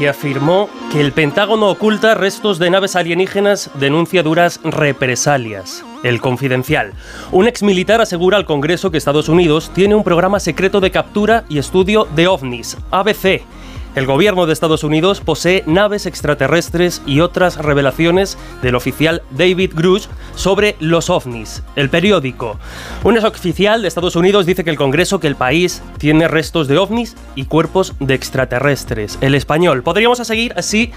Que afirmó que el Pentágono oculta restos de naves alienígenas denuncia duras represalias. El Confidencial. Un exmilitar asegura al Congreso que Estados Unidos tiene un programa secreto de captura y estudio de ovnis, ABC. El gobierno de Estados Unidos posee naves extraterrestres y otras revelaciones del oficial David Grush sobre los ovnis. El periódico. Un exoficial de Estados Unidos dice que el Congreso que el país tiene restos de ovnis y cuerpos de extraterrestres. El español. Podríamos seguir así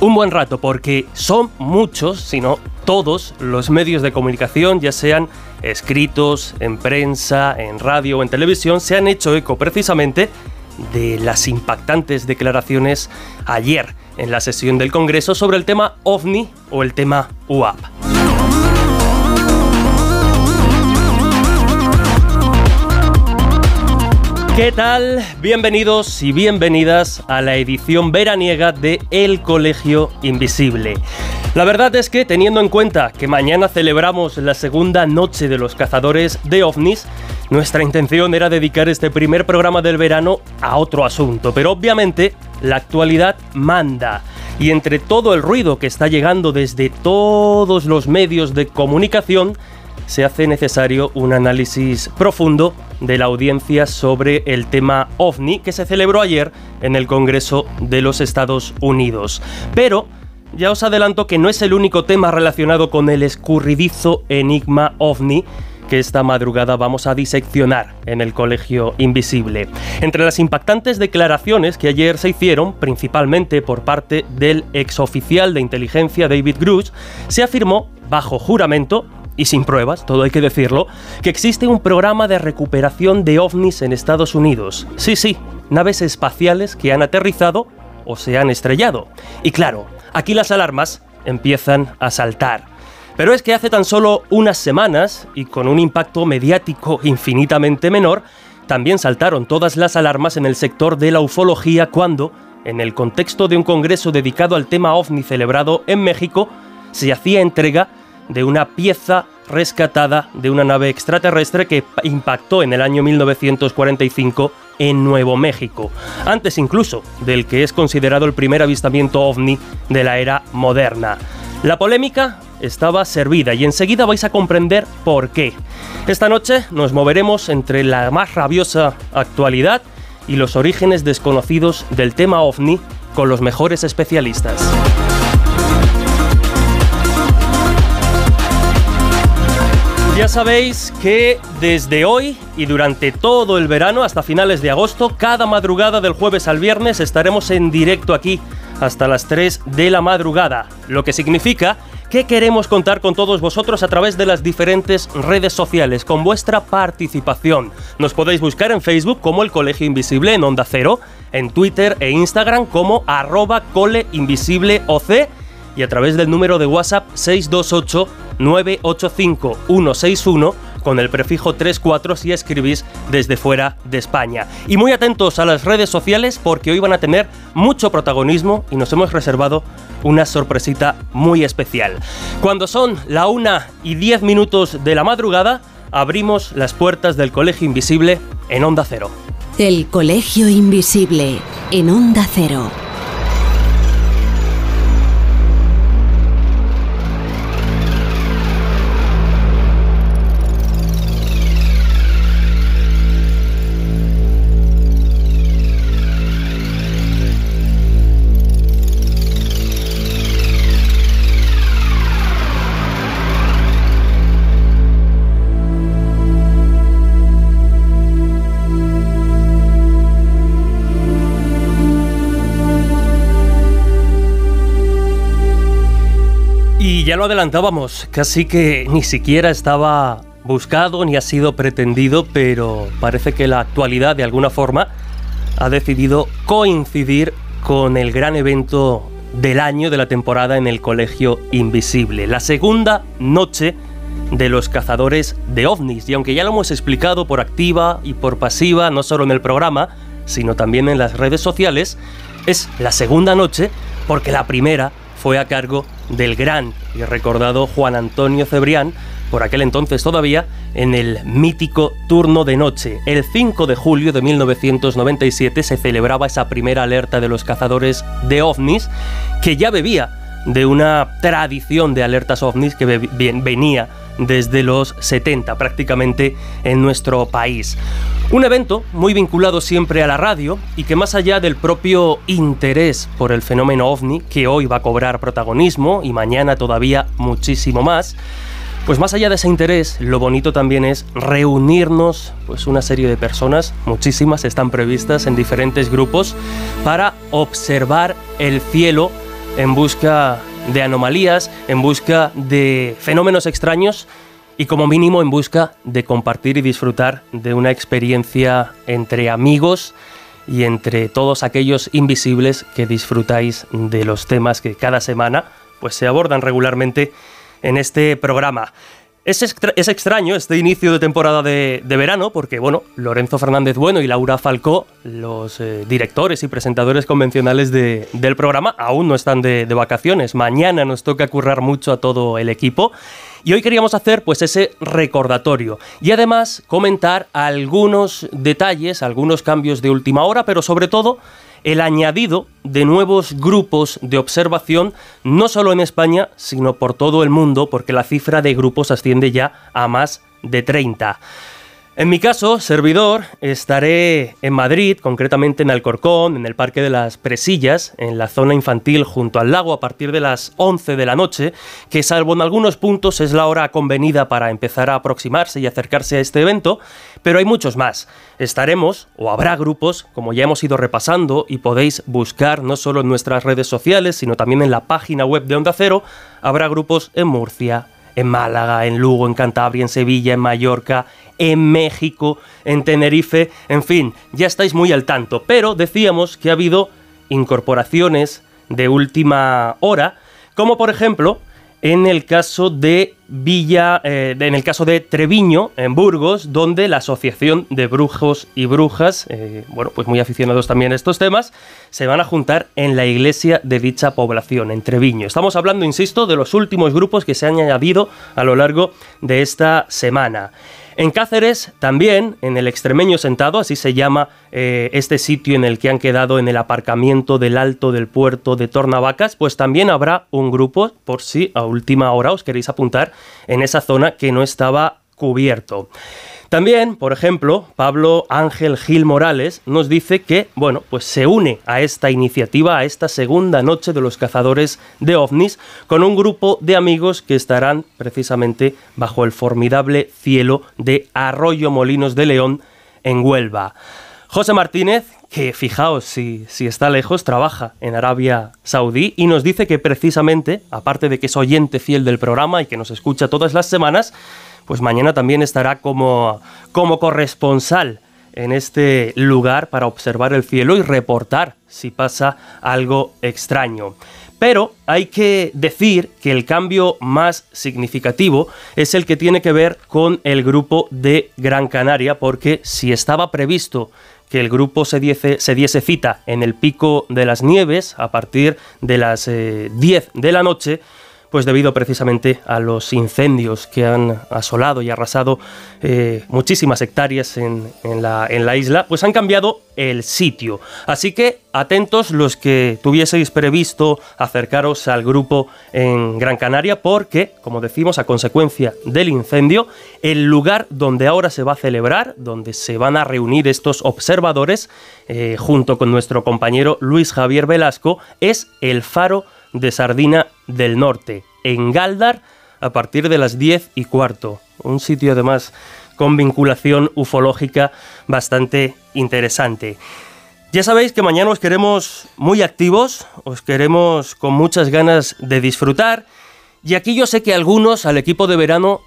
un buen rato porque son muchos, si no todos, los medios de comunicación, ya sean escritos, en prensa, en radio o en televisión, se han hecho eco precisamente de las impactantes declaraciones ayer en la sesión del Congreso sobre el tema OVNI o el tema UAP. ¿Qué tal? Bienvenidos y bienvenidas a la edición veraniega de El Colegio Invisible. La verdad es que teniendo en cuenta que mañana celebramos la segunda noche de los cazadores de ovnis, nuestra intención era dedicar este primer programa del verano a otro asunto, pero obviamente la actualidad manda. Y entre todo el ruido que está llegando desde todos los medios de comunicación, se hace necesario un análisis profundo de la audiencia sobre el tema OVNI que se celebró ayer en el Congreso de los Estados Unidos. Pero ya os adelanto que no es el único tema relacionado con el escurridizo enigma OVNI que esta madrugada vamos a diseccionar en el Colegio Invisible. Entre las impactantes declaraciones que ayer se hicieron, principalmente por parte del exoficial de inteligencia David Grush, se afirmó, bajo juramento, y sin pruebas, todo hay que decirlo, que existe un programa de recuperación de ovnis en Estados Unidos. Sí, sí, naves espaciales que han aterrizado o se han estrellado. Y claro, aquí las alarmas empiezan a saltar. Pero es que hace tan solo unas semanas, y con un impacto mediático infinitamente menor, también saltaron todas las alarmas en el sector de la ufología cuando, en el contexto de un congreso dedicado al tema ovni celebrado en México, se hacía entrega de una pieza rescatada de una nave extraterrestre que impactó en el año 1945 en Nuevo México, antes incluso del que es considerado el primer avistamiento ovni de la era moderna. La polémica estaba servida y enseguida vais a comprender por qué. Esta noche nos moveremos entre la más rabiosa actualidad y los orígenes desconocidos del tema ovni con los mejores especialistas. Ya sabéis que desde hoy y durante todo el verano hasta finales de agosto, cada madrugada del jueves al viernes estaremos en directo aquí hasta las 3 de la madrugada, lo que significa que queremos contar con todos vosotros a través de las diferentes redes sociales, con vuestra participación. Nos podéis buscar en Facebook como el Colegio Invisible en Onda Cero, en Twitter e Instagram como arroba coleinvisibleoc y a través del número de WhatsApp 628 985 161 con el prefijo 34 si escribís desde fuera de España. Y muy atentos a las redes sociales porque hoy van a tener mucho protagonismo y nos hemos reservado una sorpresita muy especial. Cuando son la 1 y 10 minutos de la madrugada, abrimos las puertas del Colegio Invisible en Onda Cero. El Colegio Invisible en Onda Cero. Ya lo adelantábamos, casi que ni siquiera estaba buscado ni ha sido pretendido, pero parece que la actualidad de alguna forma ha decidido coincidir con el gran evento del año de la temporada en el Colegio Invisible, la segunda noche de los cazadores de ovnis. Y aunque ya lo hemos explicado por activa y por pasiva, no solo en el programa, sino también en las redes sociales, es la segunda noche porque la primera fue a cargo del gran y recordado Juan Antonio Cebrián, por aquel entonces todavía, en el mítico turno de noche. El 5 de julio de 1997 se celebraba esa primera alerta de los cazadores de ovnis, que ya bebía de una tradición de alertas ovnis que venía desde los 70 prácticamente en nuestro país. Un evento muy vinculado siempre a la radio y que más allá del propio interés por el fenómeno ovni, que hoy va a cobrar protagonismo y mañana todavía muchísimo más, pues más allá de ese interés, lo bonito también es reunirnos, pues una serie de personas, muchísimas están previstas en diferentes grupos, para observar el cielo en busca de anomalías, en busca de fenómenos extraños y como mínimo en busca de compartir y disfrutar de una experiencia entre amigos y entre todos aquellos invisibles que disfrutáis de los temas que cada semana pues se abordan regularmente en este programa. Es, extraño este inicio de temporada de, verano porque, bueno, Lorenzo Fernández Bueno y Laura Falcó, los eh, directores y presentadores convencionales del programa, aún no están de, de, vacaciones. Mañana nos toca currar mucho a todo el equipo. Y hoy queríamos hacer pues ese recordatorio y además comentar algunos detalles, algunos cambios de última hora, pero sobre todo el añadido de nuevos grupos de observación, no solo en España, sino por todo el mundo, porque la cifra de grupos asciende ya a más de 30. En mi caso, servidor, estaré en Madrid, concretamente en Alcorcón, en el Parque de las Presillas, en la zona infantil junto al lago a partir de las 11 de la noche, que salvo en algunos puntos es la hora convenida para empezar a aproximarse y acercarse a este evento, pero hay muchos más. Estaremos, o habrá grupos, como ya hemos ido repasando y podéis buscar no solo en nuestras redes sociales, sino también en la página web de Onda Cero, habrá grupos en Murcia, en Málaga, en Lugo, en Cantabria, en Sevilla, en Mallorca, en México, en Tenerife, en fin, ya estáis muy al tanto. Pero decíamos que ha habido incorporaciones de última hora, como por ejemplo en el caso de Villa, eh, en el caso de Treviño, en Burgos, donde la Asociación de Brujos y Brujas, eh, bueno, pues muy aficionados también a estos temas, se van a juntar en la iglesia de dicha población, en Treviño. Estamos hablando, insisto, de los últimos grupos que se han añadido a lo largo de esta semana. En Cáceres también, en el extremeño sentado, así se llama eh, este sitio en el que han quedado en el aparcamiento del alto del puerto de Tornavacas, pues también habrá un grupo, por si a última hora os queréis apuntar, en esa zona que no estaba cubierto. También, por ejemplo, Pablo Ángel Gil Morales nos dice que, bueno, pues se une a esta iniciativa, a esta segunda noche de los cazadores de ovnis, con un grupo de amigos que estarán precisamente bajo el formidable cielo de Arroyo Molinos de León en Huelva. José Martínez, que fijaos, si, si está lejos, trabaja en Arabia Saudí y nos dice que precisamente, aparte de que es oyente fiel del programa y que nos escucha todas las semanas, pues mañana también estará como, como corresponsal en este lugar para observar el cielo y reportar si pasa algo extraño. Pero hay que decir que el cambio más significativo es el que tiene que ver con el grupo de Gran Canaria, porque si estaba previsto que el grupo se diese, se diese cita en el pico de las nieves a partir de las 10 eh, de la noche, pues debido precisamente a los incendios que han asolado y arrasado eh, muchísimas hectáreas en, la, en, la, isla, pues han cambiado el sitio. Así que atentos los que tuvieseis previsto acercaros al grupo en Gran Canaria, porque, como decimos, a consecuencia del incendio, el lugar donde ahora se va a celebrar, donde se van a reunir estos observadores, eh, junto con nuestro compañero Luis Javier Velasco, es el faro de Sardina del Norte, en Galdar, a partir de las 10 y cuarto. Un sitio además con vinculación ufológica bastante interesante. Ya sabéis que mañana os queremos muy activos, os queremos con muchas ganas de disfrutar. Y aquí yo sé que algunos al equipo de verano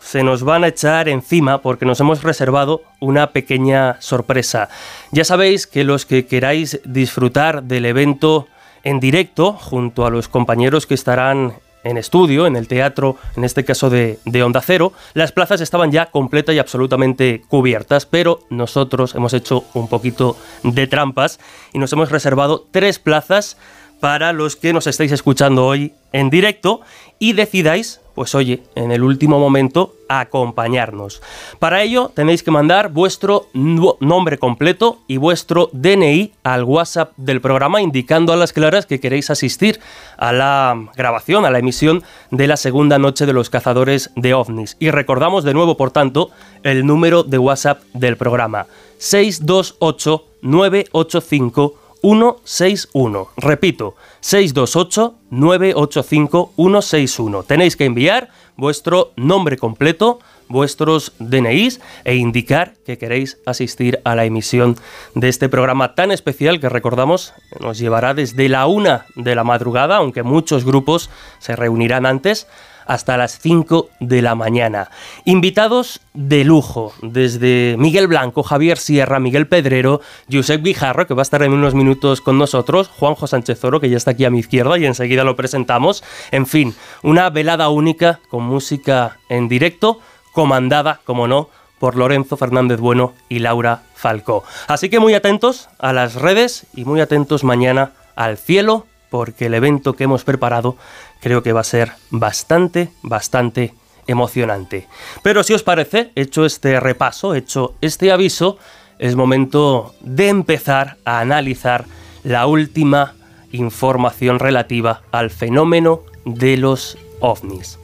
se nos van a echar encima porque nos hemos reservado una pequeña sorpresa. Ya sabéis que los que queráis disfrutar del evento en directo junto a los compañeros que estarán en estudio, en el teatro, en este caso de, Onda Cero, las plazas estaban ya completas y absolutamente cubiertas, pero nosotros hemos hecho un poquito de trampas y nos hemos reservado tres plazas para los que nos estáis escuchando hoy en directo y decidáis pues oye, en el último momento acompañarnos. Para ello tenéis que mandar vuestro nombre completo y vuestro DNI al WhatsApp del programa indicando a las claras que queréis asistir a la grabación, a la emisión de la segunda noche de los cazadores de ovnis. Y recordamos de nuevo, por tanto, el número de WhatsApp del programa 628 985 161. Repito, 628-985-161. Tenéis que enviar vuestro nombre completo, vuestros DNIs e indicar que queréis asistir a la emisión de este programa tan especial que recordamos nos llevará desde la una de la madrugada, aunque muchos grupos se reunirán antes, hasta las 5 de la mañana. Invitados de lujo, desde Miguel Blanco, Javier Sierra, Miguel Pedrero, Josep Guijarro, que va a estar en unos minutos con nosotros, Juanjo Sánchez Oro, que ya está aquí a mi izquierda y enseguida lo presentamos. En fin, una velada única con música en directo, comandada, como no, por Lorenzo Fernández Bueno y Laura Falcó. Así que muy atentos a las redes y muy atentos mañana al cielo, porque el evento que hemos preparado creo que va a ser bastante, bastante emocionante. Pero si os parece, hecho este repaso, hecho este aviso, es momento de empezar a analizar la última información relativa al fenómeno de los ovnis.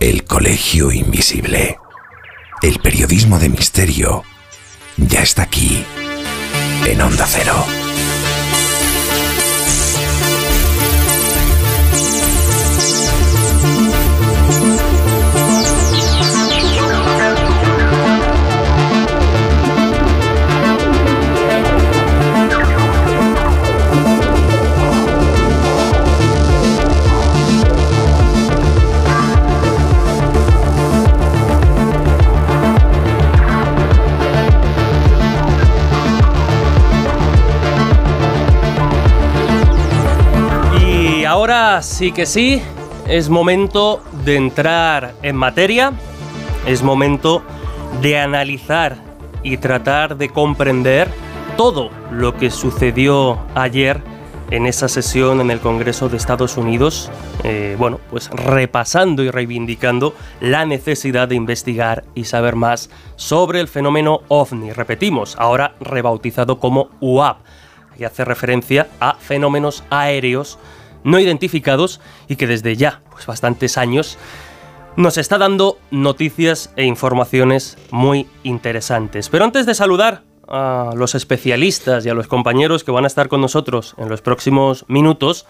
El Colegio Invisible. El periodismo de misterio ya está aquí, en Onda Cero. Ahora sí que sí, es momento de entrar en materia, es momento de analizar y tratar de comprender todo lo que sucedió ayer en esa sesión en el Congreso de Estados Unidos, eh, bueno, pues repasando y reivindicando la necesidad de investigar y saber más sobre el fenómeno ovni. Repetimos, ahora rebautizado como UAP, que hace referencia a fenómenos aéreos no identificados y que desde ya pues bastantes años nos está dando noticias e informaciones muy interesantes. Pero antes de saludar a los especialistas y a los compañeros que van a estar con nosotros en los próximos minutos,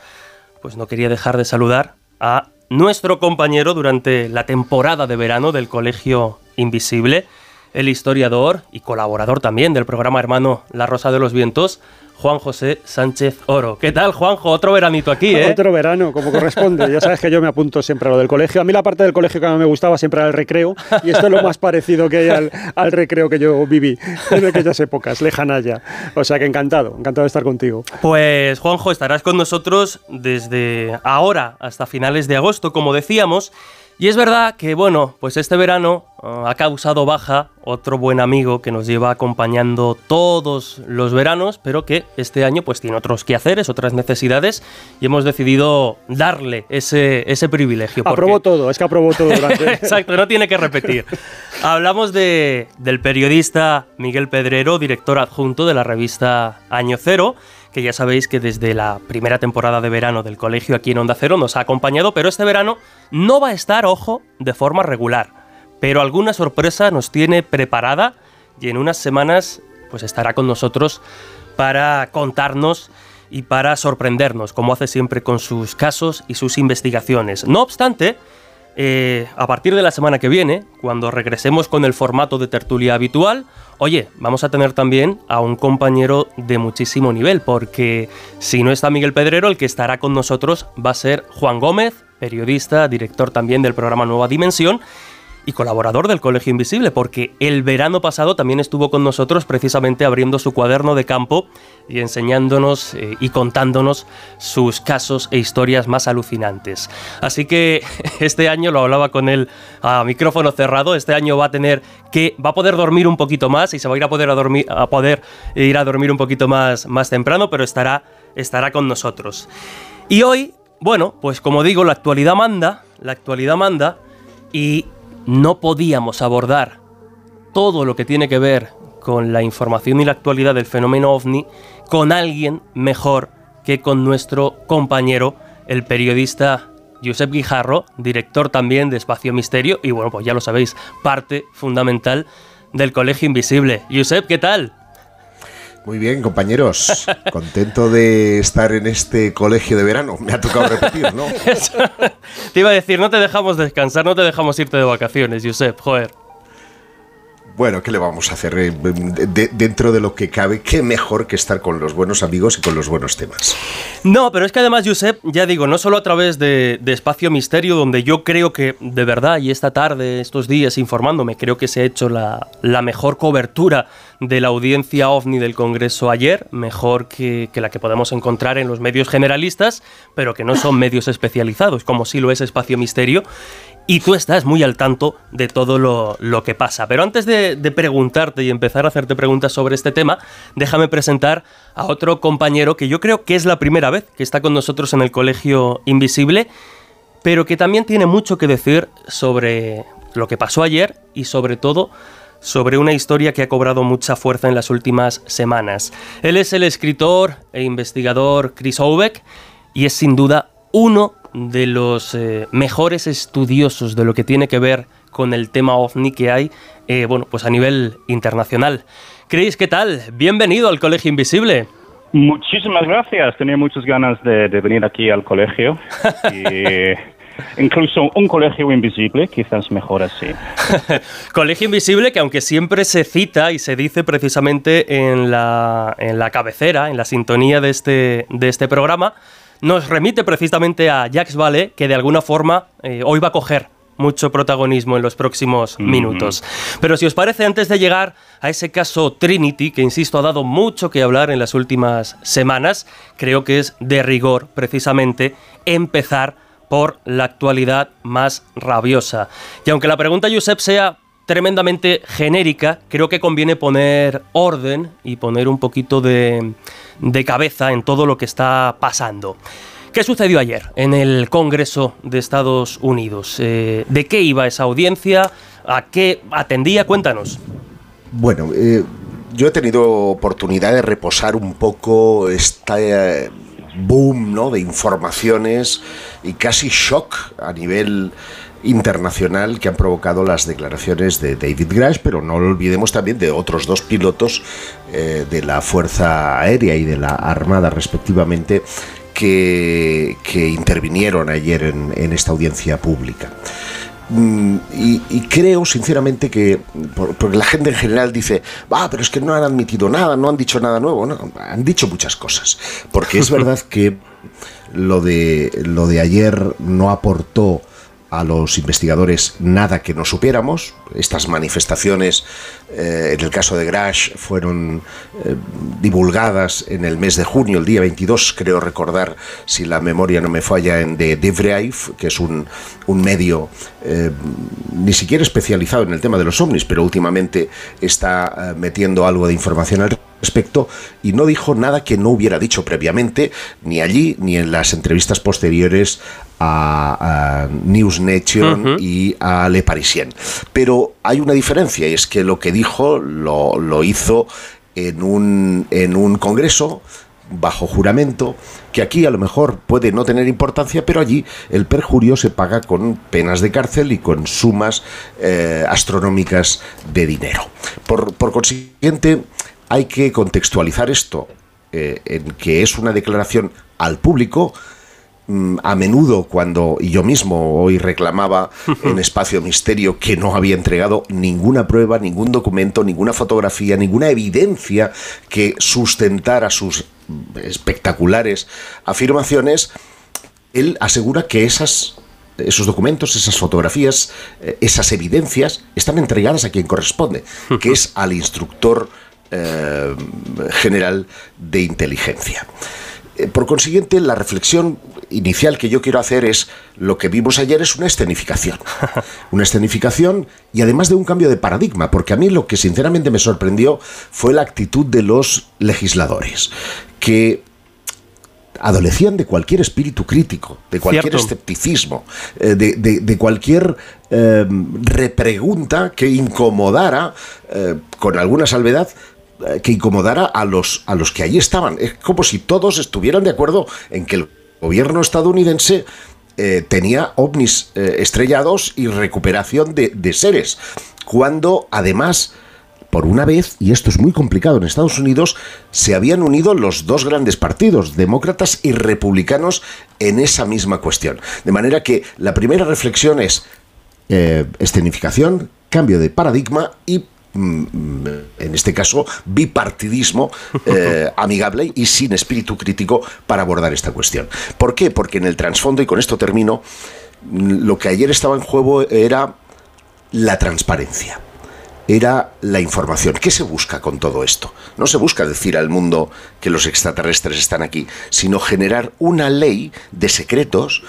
pues no quería dejar de saludar a nuestro compañero durante la temporada de verano del Colegio Invisible, el historiador y colaborador también del programa hermano La Rosa de los Vientos, Juan José Sánchez Oro. ¿Qué tal, Juanjo? Otro veranito aquí, ¿eh? Otro verano, como corresponde. Ya sabes que yo me apunto siempre a lo del colegio. A mí la parte del colegio que a mí me gustaba siempre era el recreo, y esto es lo más parecido que hay al, recreo que yo viví en aquellas épocas, lejanas ya. O sea que encantado, encantado de estar contigo. Pues, Juanjo, estarás con nosotros desde ahora hasta finales de agosto, como decíamos. Y es verdad que, bueno, pues este verano uh, ha causado baja otro buen amigo que nos lleva acompañando todos los veranos, pero que este año pues tiene otros quehaceres, otras necesidades, y hemos decidido darle ese, ese privilegio. Aprobó todo, es que aprobó todo. Exacto, no tiene que repetir. Hablamos de, del periodista Miguel Pedrero, director adjunto de la revista Año Cero, que ya sabéis que desde la primera temporada de verano del colegio aquí en Onda Cero nos ha acompañado, pero este verano no va a estar, ojo, de forma regular. Pero alguna sorpresa nos tiene preparada y en unas semanas pues estará con nosotros para contarnos y para sorprendernos, como hace siempre con sus casos y sus investigaciones. No obstante, eh, a partir de la semana que viene, cuando regresemos con el formato de tertulia habitual, oye, vamos a tener también a un compañero de muchísimo nivel, porque si no está Miguel Pedrero, el que estará con nosotros va a ser Juan Gómez, periodista, director también del programa Nueva Dimensión, y colaborador del Colegio Invisible, porque el verano pasado también estuvo con nosotros precisamente abriendo su cuaderno de campo y enseñándonos eh, y contándonos sus casos e historias más alucinantes. Así que este año lo hablaba con él a micrófono cerrado, este año va a tener que va a poder dormir un poquito más y se va a ir a poder a dormir a poder ir a dormir un poquito más más temprano, pero estará estará con nosotros. Y hoy, bueno, pues como digo, la actualidad manda, la actualidad manda y no podíamos abordar todo lo que tiene que ver con la información y la actualidad del fenómeno ovni con alguien mejor que con nuestro compañero, el periodista Josep Guijarro, director también de Espacio Misterio y bueno, pues ya lo sabéis, parte fundamental del Colegio Invisible. Josep, ¿qué tal? Muy bien, compañeros. Contento de estar en este colegio de verano. Me ha tocado repetir, ¿no? te iba a decir, no te dejamos descansar, no te dejamos irte de vacaciones, Josep. Joder. Bueno, ¿qué le vamos a hacer? Eh, dentro de lo que cabe, qué mejor que estar con los buenos amigos y con los buenos temas. No, pero es que además, Josep, ya digo, no solo a través de, Espacio Misterio, donde yo creo que de verdad, y esta tarde, estos días informándome, creo que se ha hecho la, mejor cobertura de la audiencia ovni del Congreso ayer, mejor que, que, la que podemos encontrar en los medios generalistas, pero que no son medios especializados, como sí lo es Espacio Misterio y tú estás muy al tanto de todo lo, que pasa. Pero antes de, preguntarte y empezar a hacerte preguntas sobre este tema, déjame presentar a otro compañero que yo creo que es la primera vez que está con nosotros en el Colegio Invisible, pero que también tiene mucho que decir sobre lo que pasó ayer y sobre todo sobre una historia que ha cobrado mucha fuerza en las últimas semanas. Él es el escritor e investigador Chris Obeck y es sin duda uno de los eh, mejores estudiosos de lo que tiene que ver con el tema ovni que hay, eh, bueno, pues a nivel internacional. Chris, ¿qué tal? Bienvenido al Colegio Invisible. Muchísimas gracias. Tenía muchas ganas de, venir aquí al colegio. incluso un colegio invisible, quizás mejor así. colegio invisible que aunque siempre se cita y se dice precisamente en la, en la cabecera, en la sintonía de este, de este programa, nos remite precisamente a Jacques Vallée, que de alguna forma eh, hoy va a coger mucho protagonismo en los próximos minutos. Pero si os parece, antes de llegar a ese caso Trinity, que insisto ha dado mucho que hablar en las últimas semanas, creo que es de rigor precisamente empezar por la actualidad más rabiosa. Y aunque la pregunta, Josep, sea tremendamente genérica, creo que conviene poner orden y poner un poquito de, cabeza en todo lo que está pasando. ¿Qué sucedió ayer en el Congreso de Estados Unidos? Eh, ¿De qué iba esa audiencia? ¿A qué atendía? Cuéntanos. Bueno, eh, yo he tenido oportunidad de reposar un poco este boom ¿no? de informaciones y casi shock a nivel internacional que han provocado las declaraciones de David Grash, pero no lo olvidemos también de otros dos pilotos eh, de la Fuerza Aérea y de la Armada respectivamente que, intervinieron ayer en, esta audiencia pública. Mm, y, creo sinceramente que, porque la gente en general dice, va, pero es que no han admitido nada, no han dicho nada nuevo, no, han dicho muchas cosas, porque es verdad que lo de, lo de ayer no aportó a los investigadores nada que no supiéramos. Estas manifestaciones, eh, en el caso de Grash, fueron eh, divulgadas en el mes de junio, el día 22, creo recordar, si la memoria no me falla, en de Devrive, que es un, un medio eh, ni siquiera especializado en el tema de los ovnis, pero últimamente está metiendo algo de información al respecto y no dijo nada que no hubiera dicho previamente, ni allí ni en las entrevistas posteriores a, News Nation y a Le Parisien. Pero hay una diferencia y es que lo que dijo lo, lo hizo en un, en un congreso bajo juramento, que aquí a lo mejor puede no tener importancia, pero allí el perjurio se paga con penas de cárcel y con sumas eh, astronómicas de dinero. Por, por consiguiente, hay que contextualizar esto eh, en que es una declaración al público. Mm, a menudo cuando yo mismo hoy reclamaba en Espacio Misterio que no había entregado ninguna prueba, ningún documento, ninguna fotografía, ninguna evidencia que sustentara sus espectaculares afirmaciones, él asegura que esas esos documentos, esas fotografías, eh, esas evidencias están entregadas a quien corresponde, que es al instructor eh, general de inteligencia. Eh, por consiguiente, la reflexión inicial que yo quiero hacer es lo que vimos ayer es una escenificación. Una escenificación y además de un cambio de paradigma, porque a mí lo que sinceramente me sorprendió fue la actitud de los legisladores, que adolecían de cualquier espíritu crítico, de cualquier escepticismo, eh, de, cualquier repregunta que incomodara, con alguna salvedad, eh, que incomodara a los, a los que allí estaban. Es como si todos estuvieran de acuerdo en que el gobierno estadounidense eh, tenía ovnis eh, estrellados y recuperación de, de seres, cuando además por una vez, y esto es muy complicado en Estados Unidos, se habían unido los dos grandes partidos, demócratas y republicanos, en esa misma cuestión. De manera que la primera reflexión es escenificación, cambio de paradigma y en este caso, bipartidismo eh, amigable y sin espíritu crítico para abordar esta cuestión. ¿Por qué? Porque en el trasfondo, y con esto termino, lo que ayer estaba en juego era la transparencia era la información. ¿Qué se busca con todo esto? No se busca decir al mundo que los extraterrestres están aquí, sino generar una ley de secretos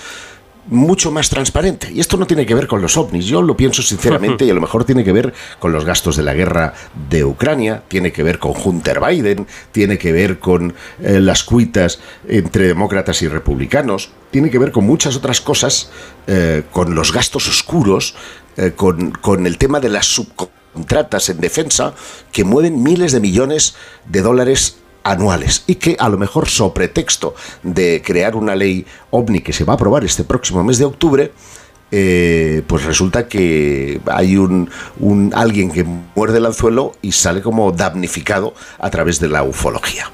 mucho más transparente. Y esto no tiene que ver con los ovnis, yo lo pienso sinceramente y a lo mejor tiene que ver con los gastos de la guerra de Ucrania, tiene que ver con Hunter Biden, tiene que ver con eh, las cuitas entre demócratas y republicanos, tiene que ver con muchas otras cosas, eh, con los gastos oscuros, eh, con, con el tema de las subcontratas en defensa que mueven miles de millones de dólares anuales y que a lo mejor sobre texto de crear una ley ovni que se va a aprobar este próximo mes de octubre, eh, pues resulta que hay un, alguien que muerde el anzuelo y sale como damnificado a través de la ufología.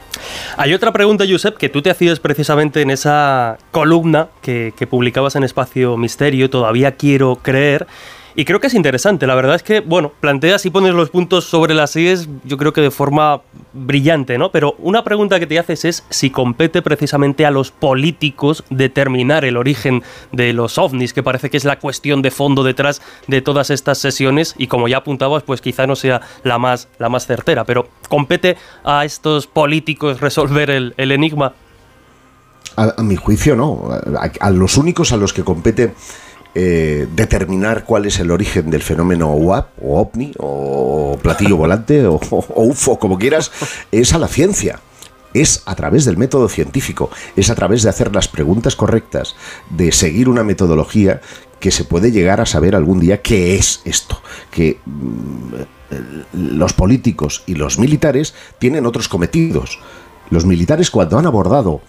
Hay otra pregunta, Josep, que tú te hacías precisamente en esa columna que publicabas en Espacio Misterio, todavía quiero creer, y creo que es interesante, la verdad es que, bueno, planteas y pones los puntos sobre las IES, yo creo que de forma brillante, ¿no? Pero una pregunta que te haces es si compete precisamente a los políticos determinar el origen de los ovnis, que parece que es la cuestión de fondo detrás de todas estas sesiones y como ya apuntabas, pues quizá no sea la más, la más certera, pero ¿compete a estos políticos resolver el, enigma? A, mi juicio, no. a los únicos a los que compete eh, determinar cuál es el origen del fenómeno UAP, o OVNI, o platillo volante, o, UFO, como quieras, es a la ciencia es a través del método científico, es a través de hacer las preguntas correctas, de seguir una metodología que se puede llegar a saber algún día qué es esto, que mm, los políticos y los militares tienen otros cometidos. Los militares cuando han abordado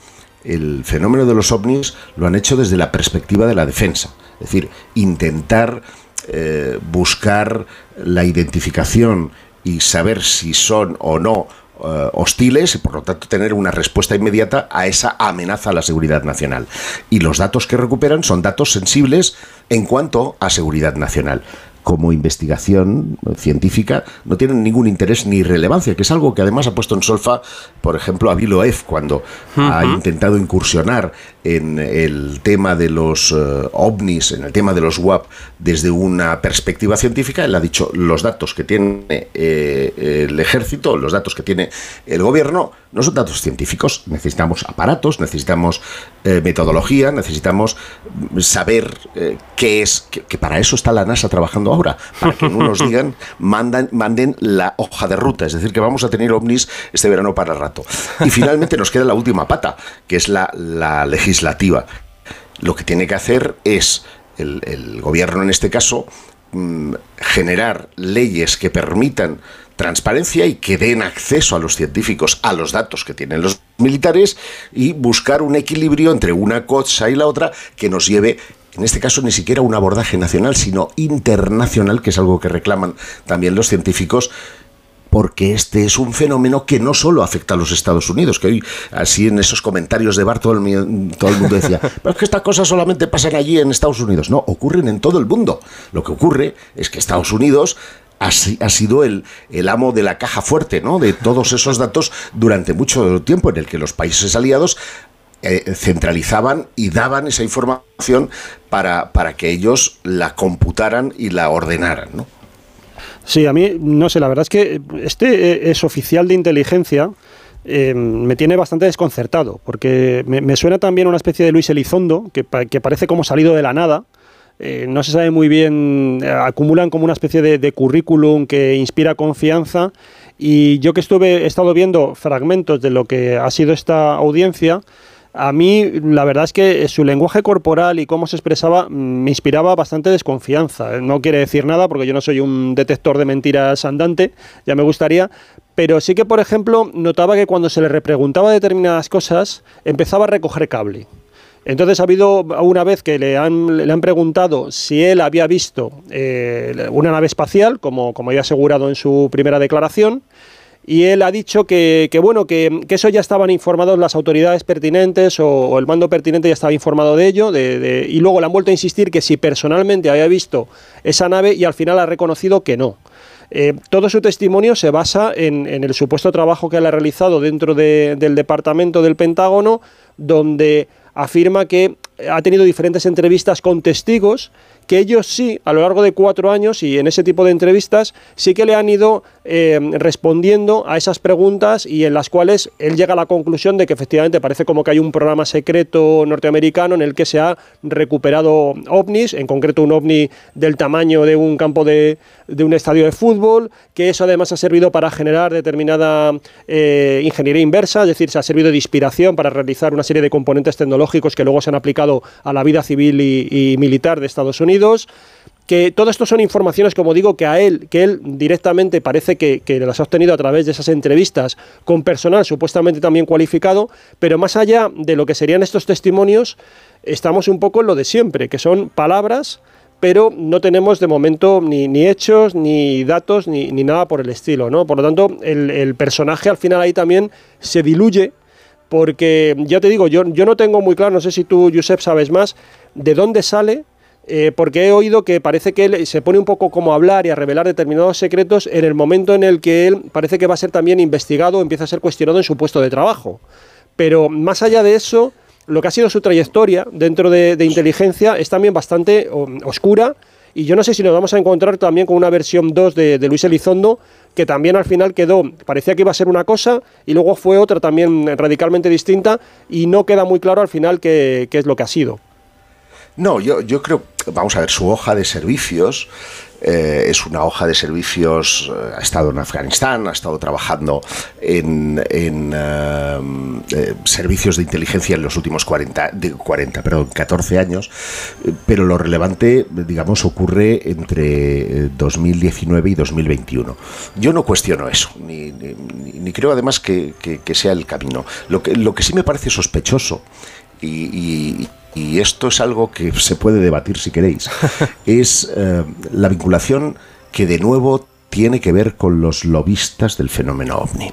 el fenómeno de los ovnis lo han hecho desde la perspectiva de la defensa, es decir, intentar eh, buscar la identificación y saber si son o no eh, hostiles y por lo tanto tener una respuesta inmediata a esa amenaza a la seguridad nacional. Y los datos que recuperan son datos sensibles en cuanto a seguridad nacional como investigación científica no tienen ningún interés ni relevancia, que es algo que además ha puesto en solfa, por ejemplo, a F cuando ha intentado incursionar en el tema de los eh, ovnis, en el tema de los WAP, desde una perspectiva científica. Él ha dicho los datos que tiene eh, el ejército, los datos que tiene el gobierno, no son datos científicos. Necesitamos aparatos, necesitamos eh, metodología, necesitamos saber qué es, que, para eso está la NASA trabajando ahora, para que no nos digan, mandan, manden la hoja de ruta, es decir, que vamos a tener ovnis este verano para rato. Y finalmente nos queda la última pata, que es la, legislativa. Lo que tiene que hacer es el, gobierno, en este caso, mm, generar leyes que permitan transparencia y que den acceso a los científicos a los datos que tienen los militares y buscar un equilibrio entre una cosa y la otra que nos lleve en este caso ni siquiera un abordaje nacional, sino internacional, que es algo que reclaman también los científicos, porque este es un fenómeno que no solo afecta a los Estados Unidos, que hoy, así en esos comentarios de Bart, todo el, todo el mundo decía, pero es que estas cosas solamente pasan allí en Estados Unidos. No, ocurren en todo el mundo. Lo que ocurre es que Estados Unidos ha, sido el, el, amo de la caja fuerte, ¿no? De todos esos datos durante mucho tiempo en el que los países aliados eh, centralizaban y daban esa información para, para que ellos la computaran y la ordenaran, ¿no? Sí, a mí, no sé, la verdad es que este eh, es oficial de inteligencia. Eh, me tiene bastante desconcertado, porque me, suena también una especie de Luis Elizondo, que, parece como salido de la nada. No se sabe muy bien, acumulan como una especie de, de, currículum que inspira confianza. Y yo que estuve, estado viendo fragmentos de lo que ha sido esta audiencia, a mí la verdad es que su lenguaje corporal y cómo se expresaba me inspiraba bastante desconfianza. No quiere decir nada porque yo no soy un detector de mentiras andante, ya me gustaría, pero sí que, por ejemplo, notaba que cuando se le repreguntaba determinadas cosas, empezaba a recoger cable. Entonces ha habido una vez que le han, le han preguntado si él había visto eh, una nave espacial, como, como había asegurado en su primera declaración, y él ha dicho que, bueno, que, eso ya estaban informados las autoridades pertinentes o, el mando pertinente ya estaba informado de ello, de, y luego le han vuelto a insistir que si personalmente había visto esa nave y al final ha reconocido que no. Eh, todo su testimonio se basa en, el supuesto trabajo que él ha realizado dentro del departamento del Pentágono, donde afirma que ha tenido diferentes entrevistas con testigos que ellos sí, a lo largo de cuatro años y en ese tipo de entrevistas, sí que le han ido eh, respondiendo a esas preguntas y en las cuales él llega a la conclusión de que efectivamente parece como que hay un programa secreto norteamericano en el que se ha recuperado ovnis, en concreto un ovni del tamaño de un campo de, un estadio de fútbol, que eso además ha servido para generar determinada eh, ingeniería inversa, es decir, se ha servido de inspiración para realizar una serie de componentes tecnológicos que luego se han aplicado a la vida civil y militar de Estados Unidos que todo esto son informaciones, como digo, que a él, que él directamente parece que, las ha obtenido a través de esas entrevistas con personal supuestamente también cualificado, pero más allá de lo que serían estos testimonios, estamos un poco en lo de siempre, que son palabras, pero no tenemos de momento ni, hechos, ni datos, ni, nada por el estilo, ¿no? Por lo tanto, el, personaje al final ahí también se diluye porque ya te digo, yo, yo no tengo muy claro, no sé si tú, Josep, sabes más, de dónde sale eh, porque he oído que parece que él se pone un poco como a hablar y a revelar determinados secretos en el momento en el que él parece que va a ser también investigado empieza a ser cuestionado en su puesto de trabajo. Pero más allá de eso, lo que ha sido su trayectoria dentro de, inteligencia es también bastante oscura y yo no sé si nos vamos a encontrar también con una versión 2 de, Luis Elizondo, que también al final quedó, parecía que iba a ser una cosa y luego fue otra también radicalmente distinta y no queda muy claro al final qué es lo que ha sido. No, yo, yo creo, vamos a ver, su hoja de servicios eh, es una hoja de servicios, eh, ha estado en Afganistán, ha estado trabajando en, eh, servicios de inteligencia en los últimos 40, de 40, perdón, 14 años, pero lo relevante, digamos, ocurre entre 2019 y 2021. Yo no cuestiono eso, ni, ni, creo además que, que, sea el camino. Lo que, lo que sí me parece sospechoso y y esto es algo que se puede debatir si queréis, es eh, la vinculación que de nuevo tiene que ver con los lobistas del fenómeno ovni.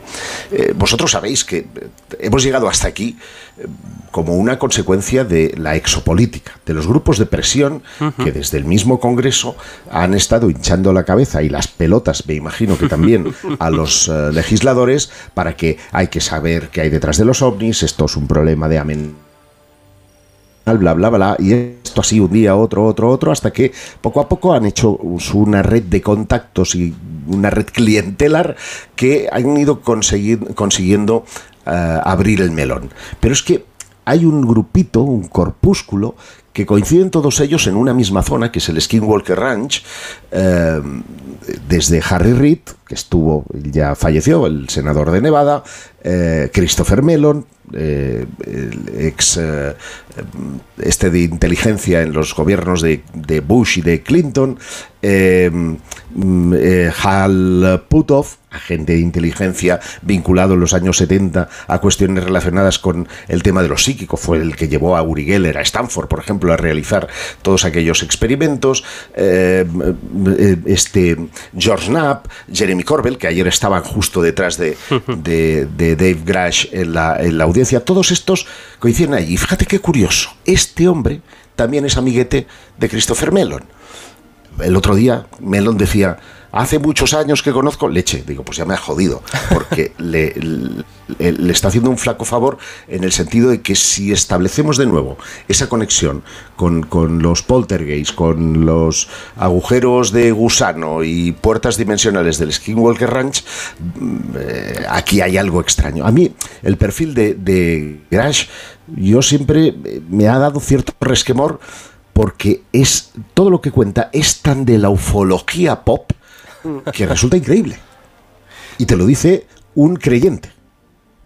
Eh, vosotros sabéis que eh, hemos llegado hasta aquí eh, como una consecuencia de la exopolítica, de los grupos de presión que desde el mismo Congreso han estado hinchando la cabeza y las pelotas, me imagino que también a los legisladores, para que hay que saber qué hay detrás de los ovnis, esto es un problema de amenaza bla, bla, bla, y esto así un día, otro, otro, otro, hasta que poco a poco han hecho una red de contactos y una red clientelar que han ido consiguiendo eh, abrir el melón. Pero es que hay un grupito, un corpúsculo, que coinciden todos ellos en una misma zona, que es el Skinwalker Ranch, eh, desde Harry Reid, que estuvo, ya falleció, el senador de Nevada, eh, Christopher Mellon, el ex este de inteligencia en los gobiernos de, Bush y de Clinton, mm, Hal Puthoff, agente de inteligencia vinculado en los años 70 a cuestiones relacionadas con el tema de los psíquicos, fue el que llevó a Uri Geller a Stanford, por ejemplo, a realizar todos aquellos experimentos, eh, eh, este George Knapp, Jeremy Corbell, que ayer estaban justo detrás de, Dave Grash en la, en la audiencia, todos estos coinciden allí. Fíjate qué curioso, este hombre también es amiguete de Christopher Mellon. El otro día Mellon decía, hace muchos años que conozco leche. Digo, pues ya me ha jodido, porque le, le, está haciendo un flaco favor en el sentido de que si establecemos de nuevo esa conexión con, los poltergeists, con los agujeros de gusano y puertas dimensionales del Skinwalker Ranch, mm, eh, aquí hay algo extraño. A mí, el perfil de, de Grash, yo siempre me ha dado cierto resquemor porque es todo lo que cuenta es tan de la ufología pop que resulta increíble. Y te lo dice un creyente.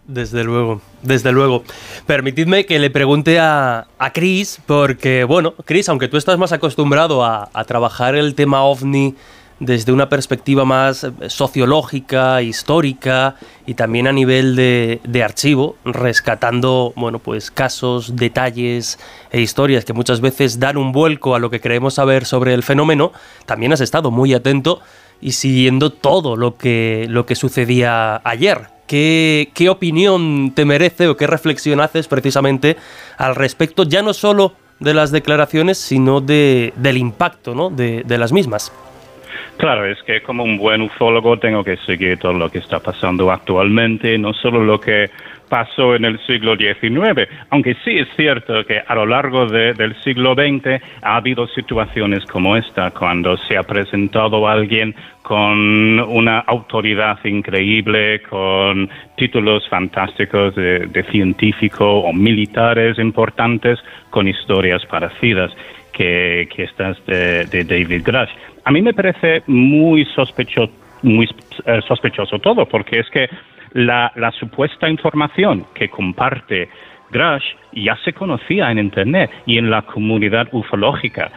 Desde luego, desde luego. Permitidme que le pregunte a, a Chris, porque, bueno, Chris, aunque tú estás más acostumbrado a, trabajar el tema ovni desde una perspectiva más eh, sociológica, histórica y también a nivel de, archivo, rescatando bueno, pues casos, detalles e historias que muchas veces dan un vuelco a lo que queremos saber sobre el fenómeno, también has estado muy atento y siguiendo todo lo que, lo que sucedía ayer. ¿Qué, ¿Qué opinión te merece o qué reflexión haces precisamente al respecto, ya no solo de las declaraciones, sino de, del impacto ¿no? de, de las mismas? Claro, es que como un buen ufólogo tengo que seguir todo lo que está pasando actualmente, no solo lo que pasó en el siglo XIX, aunque sí es cierto que a lo largo del siglo XX ha habido situaciones como esta, cuando se ha presentado alguien con una autoridad increíble, con títulos fantásticos de, científico o militares importantes, con historias parecidas que, estas de, de David Grush a mí me parece muy sospechoso, muy eh, sospechoso todo, porque es que la, supuesta información que comparte Grush ya se conocía en Internet y en la comunidad ufológica.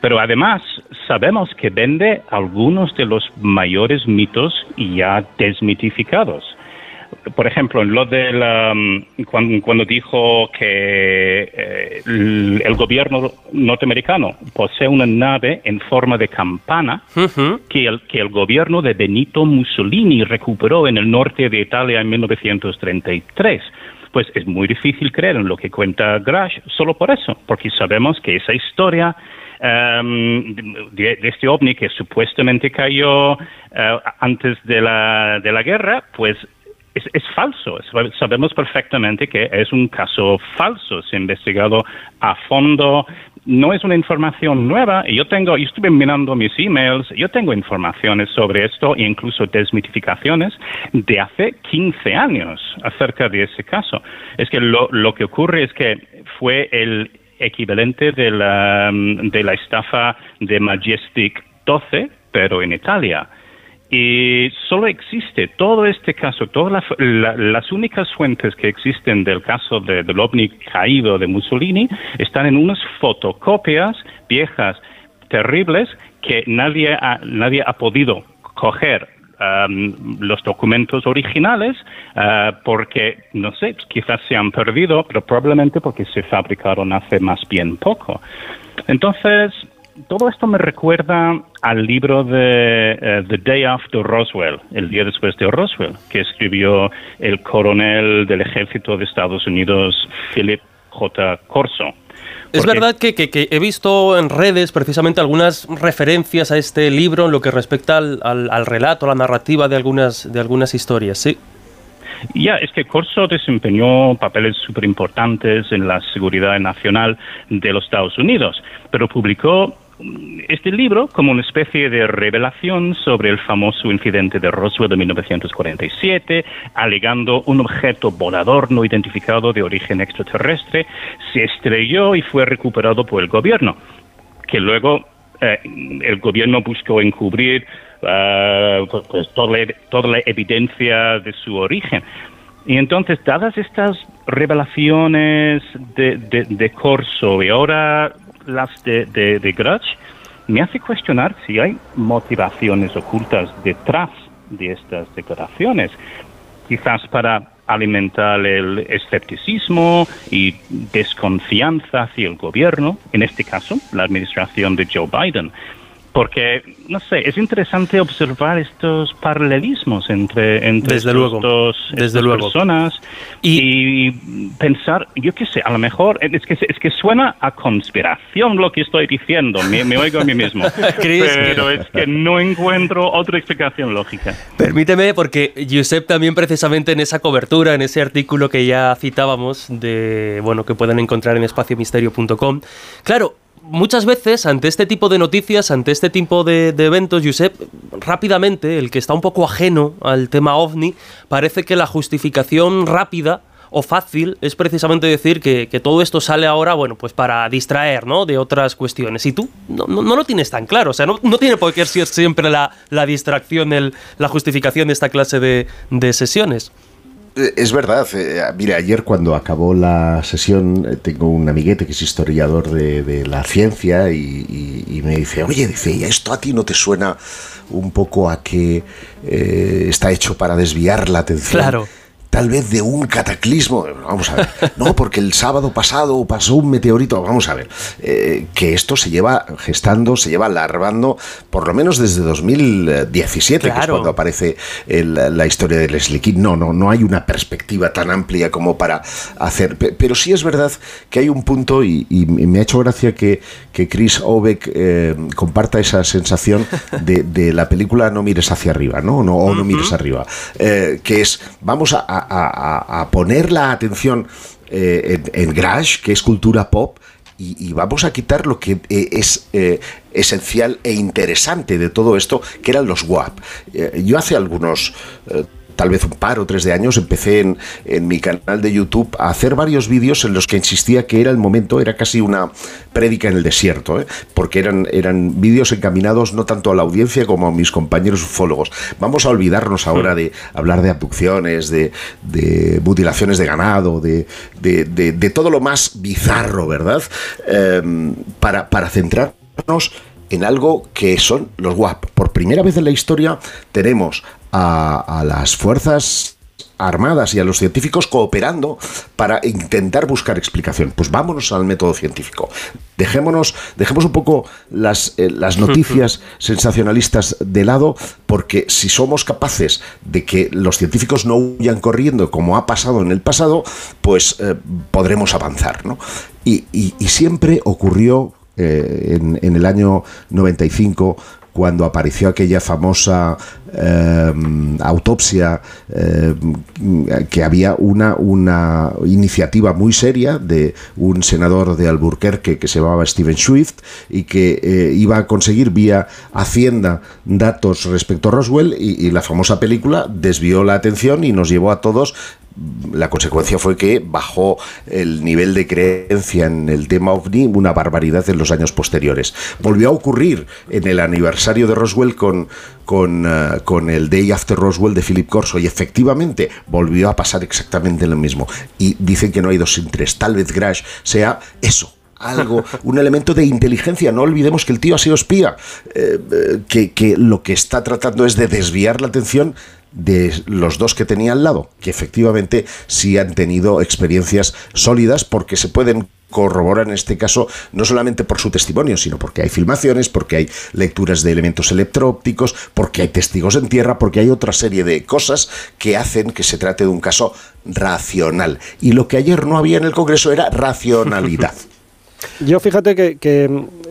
Pero además sabemos que vende algunos de los mayores mitos ya desmitificados por ejemplo, en lo del um, cuando, dijo que eh, el, gobierno norteamericano posee una nave en forma de campana que, el, que el gobierno de Benito Mussolini recuperó en el norte de Italia en 1933 pues es muy difícil creer en lo que cuenta Grash solo por eso, porque sabemos que esa historia um, de, este ovni que supuestamente cayó uh, antes de la, de la guerra, pues es, falso. Sabemos perfectamente que es un caso falso. Se ha investigado a fondo. No es una información nueva. Yo tengo, yo estuve mirando mis emails. Yo tengo informaciones sobre esto e incluso desmitificaciones de hace 15 años acerca de ese caso. Es que lo, lo que ocurre es que fue el equivalente de la, de la estafa de Majestic 12, pero en Italia. Y solo existe todo este caso, todas las únicas fuentes que existen del caso de, del ovni caído de Mussolini están en unas fotocopias viejas, terribles, que nadie ha, nadie ha podido coger um, los documentos originales uh, porque, no sé, quizás se han perdido, pero probablemente porque se fabricaron hace más bien poco. Entonces, todo esto me recuerda al libro de eh, The Day After Roswell, el día después de Roswell, que escribió el coronel del ejército de Estados Unidos, Philip J. Corso. Es verdad que, he visto en redes precisamente algunas referencias a este libro en lo que respecta al, al relato, a la narrativa de algunas, de algunas historias, sí. Ya, es que Corso desempeñó papeles súper importantes en la seguridad nacional de los Estados Unidos, pero publicó este libro como una especie de revelación sobre el famoso incidente de Roswell de 1947, alegando un objeto volador no identificado de origen extraterrestre, se estrelló y fue recuperado por el gobierno, que luego eh, el gobierno buscó encubrir uh, pues, toda, la, toda la evidencia de su origen. Y entonces, dadas estas revelaciones de, de, Corso y ahora las de, de, de me hace cuestionar si hay motivaciones ocultas detrás de estas declaraciones. Quizás para alimentar el escepticismo y desconfianza hacia el gobierno, en este caso, la administración de Joe Biden porque, no sé, es interesante observar estos paralelismos entre, entre desde estos estas personas y, pensar, yo qué sé, a lo mejor es que, es que suena a conspiración lo que estoy diciendo, me, oigo a mí mismo, pero es que no encuentro otra explicación lógica. Permíteme, porque Josep también precisamente en esa cobertura, en ese artículo que ya citábamos, de bueno que pueden encontrar en espaciomisterio.com, claro, muchas veces ante este tipo de noticias, ante este tipo de, eventos, Josep, rápidamente, el que está un poco ajeno al tema ovni, parece que la justificación rápida o fácil es precisamente decir que, todo esto sale ahora, bueno, pues para distraer, ¿no? De otras cuestiones. Y tú no, no, lo tienes tan claro. O sea, no, tiene por qué ser siempre la, distracción, el, la justificación de esta clase de, de sesiones. Eh, es verdad. Eh, mira, ayer cuando acabó la sesión, eh, tengo un amiguete que es historiador de, la ciencia y, me dice, oye, dice, esto a ti no te suena un poco a que está hecho para desviar la atención? Claro tal vez de un cataclismo. Vamos a ver. No, porque el sábado pasado pasó un meteorito. Vamos a ver. Eh, que esto se lleva gestando, se lleva larvando, por lo menos desde 2017, que es cuando aparece la historia de Leslie King. No, no, no hay una perspectiva tan amplia como para hacer. Pero sí es verdad que hay un punto, y, me ha hecho gracia que, que Chris Obeck eh, comparta esa sensación de, la película No mires hacia arriba, ¿no? no o no mires arriba. Eh, que es, vamos a a, poner la atención eh, en, en Grash, que es cultura pop, y, vamos a quitar lo que eh, es eh, esencial e interesante de todo esto, que eran los WAP. yo hace algunos tal vez un par o tres de años, empecé en, en, mi canal de YouTube a hacer varios vídeos en los que insistía que era el momento, era casi una prédica en el desierto, ¿eh? porque eran, eran vídeos encaminados no tanto a la audiencia como a mis compañeros ufólogos. Vamos a olvidarnos ahora de hablar de abducciones, de, mutilaciones de ganado, de, de, todo lo más bizarro, ¿verdad? Em, para, para centrarnos en algo que son los WAP. Por primera vez en la historia tenemos a, las fuerzas armadas y a los científicos cooperando para intentar buscar explicación. Pues vámonos al método científico. Dejémonos, dejemos un poco las, eh, las noticias sensacionalistas de lado, porque si somos capaces de que los científicos no huyan corriendo como ha pasado en el pasado, pues eh, podremos avanzar. ¿no? Y, siempre ocurrió eh, en, en, el año 95 cuando apareció aquella famosa em, autopsia, em, que había una, una iniciativa muy seria de un senador de Alburquerque que se llamaba Steven Swift y que eh, iba a conseguir vía Hacienda datos respecto a Roswell y, y la famosa película desvió la atención y nos llevó a todos la consecuencia fue que bajó el nivel de creencia en el tema ovni una barbaridad en los años posteriores. Volvió a ocurrir en el aniversario de Roswell con, con, eh, con el Day After Roswell de Philip Corso y efectivamente volvió a pasar exactamente lo mismo. Y dicen que no hay dos sin tres. Tal vez Grash sea eso, algo, un elemento de inteligencia. No olvidemos que el tío ha sido espía, eh, eh, que, que, lo que está tratando es de desviar la atención de los dos que tenía al lado, que efectivamente sí han tenido experiencias sólidas porque se pueden corroborar en este caso no solamente por su testimonio, sino porque hay filmaciones, porque hay lecturas de elementos electrópticos, porque hay testigos en tierra, porque hay otra serie de cosas que hacen que se trate de un caso racional. Y lo que ayer no había en el Congreso era racionalidad. Yo fíjate que,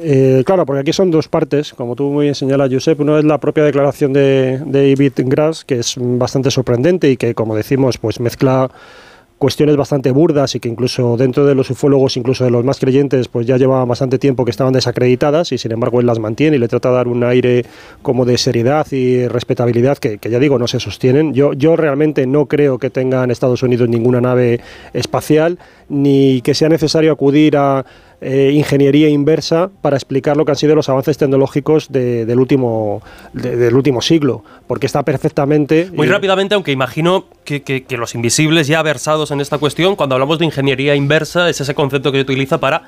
eh, claro, porque aquí son dos partes, como tú muy bien señalas, Josep. Uno es la propia declaración de, de David Grass, que es bastante sorprendente y que, como decimos, pues mezcla cuestiones bastante burdas y que incluso dentro de los ufólogos, incluso de los más creyentes, pues ya llevaban bastante tiempo que estaban desacreditadas y sin embargo él las mantiene y le trata de dar un aire como de seriedad y respetabilidad que, ya digo no se sostienen. Yo, yo realmente no creo que tengan Estados Unidos ninguna nave espacial ni que sea necesario acudir a eh, ingeniería inversa para explicar lo que han sido los avances tecnológicos del, último, del último siglo, porque está perfectamente... Muy rápidamente, aunque imagino que, que, los invisibles ya versados en esta cuestión, cuando hablamos de ingeniería inversa, es ese concepto que se utiliza para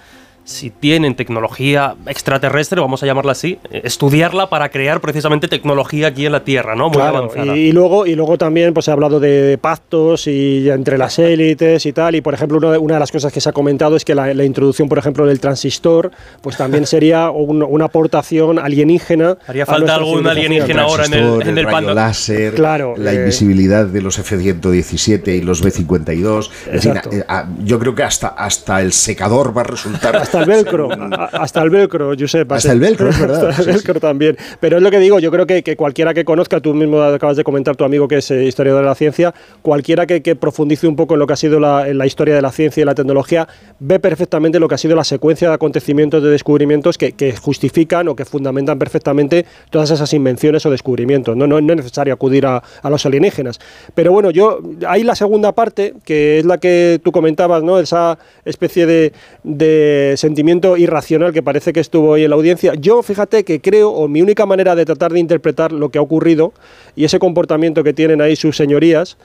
si tienen tecnología extraterrestre, vamos a llamarla así, eh, estudiarla para crear precisamente tecnología aquí en la Tierra, ¿no? Muy avanzada. Y, luego, y luego también pues, se ha hablado de pactos y entre las élites y tal. Y por ejemplo, una de las cosas que se ha comentado es que la, introducción, por ejemplo, del transistor, pues también sería una aportación alienígena. Haría falta algún alienígena ahora en el, en el, el láser, claro, la eh, invisibilidad de los F-117 y los B-52. Eh, yo creo que hasta, hasta el secador va a resultar hasta el velcro, hasta el velcro, Josep. Hasta el velcro, es verdad. Hasta el velcro también. Pero es lo que digo, yo creo que, que, cualquiera que conozca, tú mismo acabas de comentar, tu amigo que es eh, historiador de la ciencia, cualquiera que, que, profundice un poco en lo que ha sido la, en la historia de la ciencia y la tecnología, ve perfectamente lo que ha sido la secuencia de acontecimientos, de descubrimientos que, que justifican o que fundamentan perfectamente todas esas invenciones o descubrimientos. No, no, no es necesario acudir a, a, los alienígenas. Pero bueno, yo, hay la segunda parte, que es la que tú comentabas, ¿no? Esa especie de, de sentimiento irracional que parece que estuvo hoy en la audiencia. Yo, fíjate que creo, o mi única manera de tratar de interpretar lo que ha ocurrido y ese comportamiento que tienen ahí sus señorías,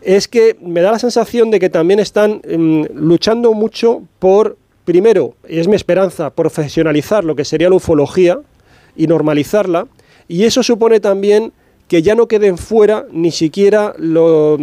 es que me da la sensación de que también están mm, luchando mucho por, primero, y es mi esperanza, profesionalizar lo que sería la ufología y normalizarla, y eso supone también que ya no queden fuera ni siquiera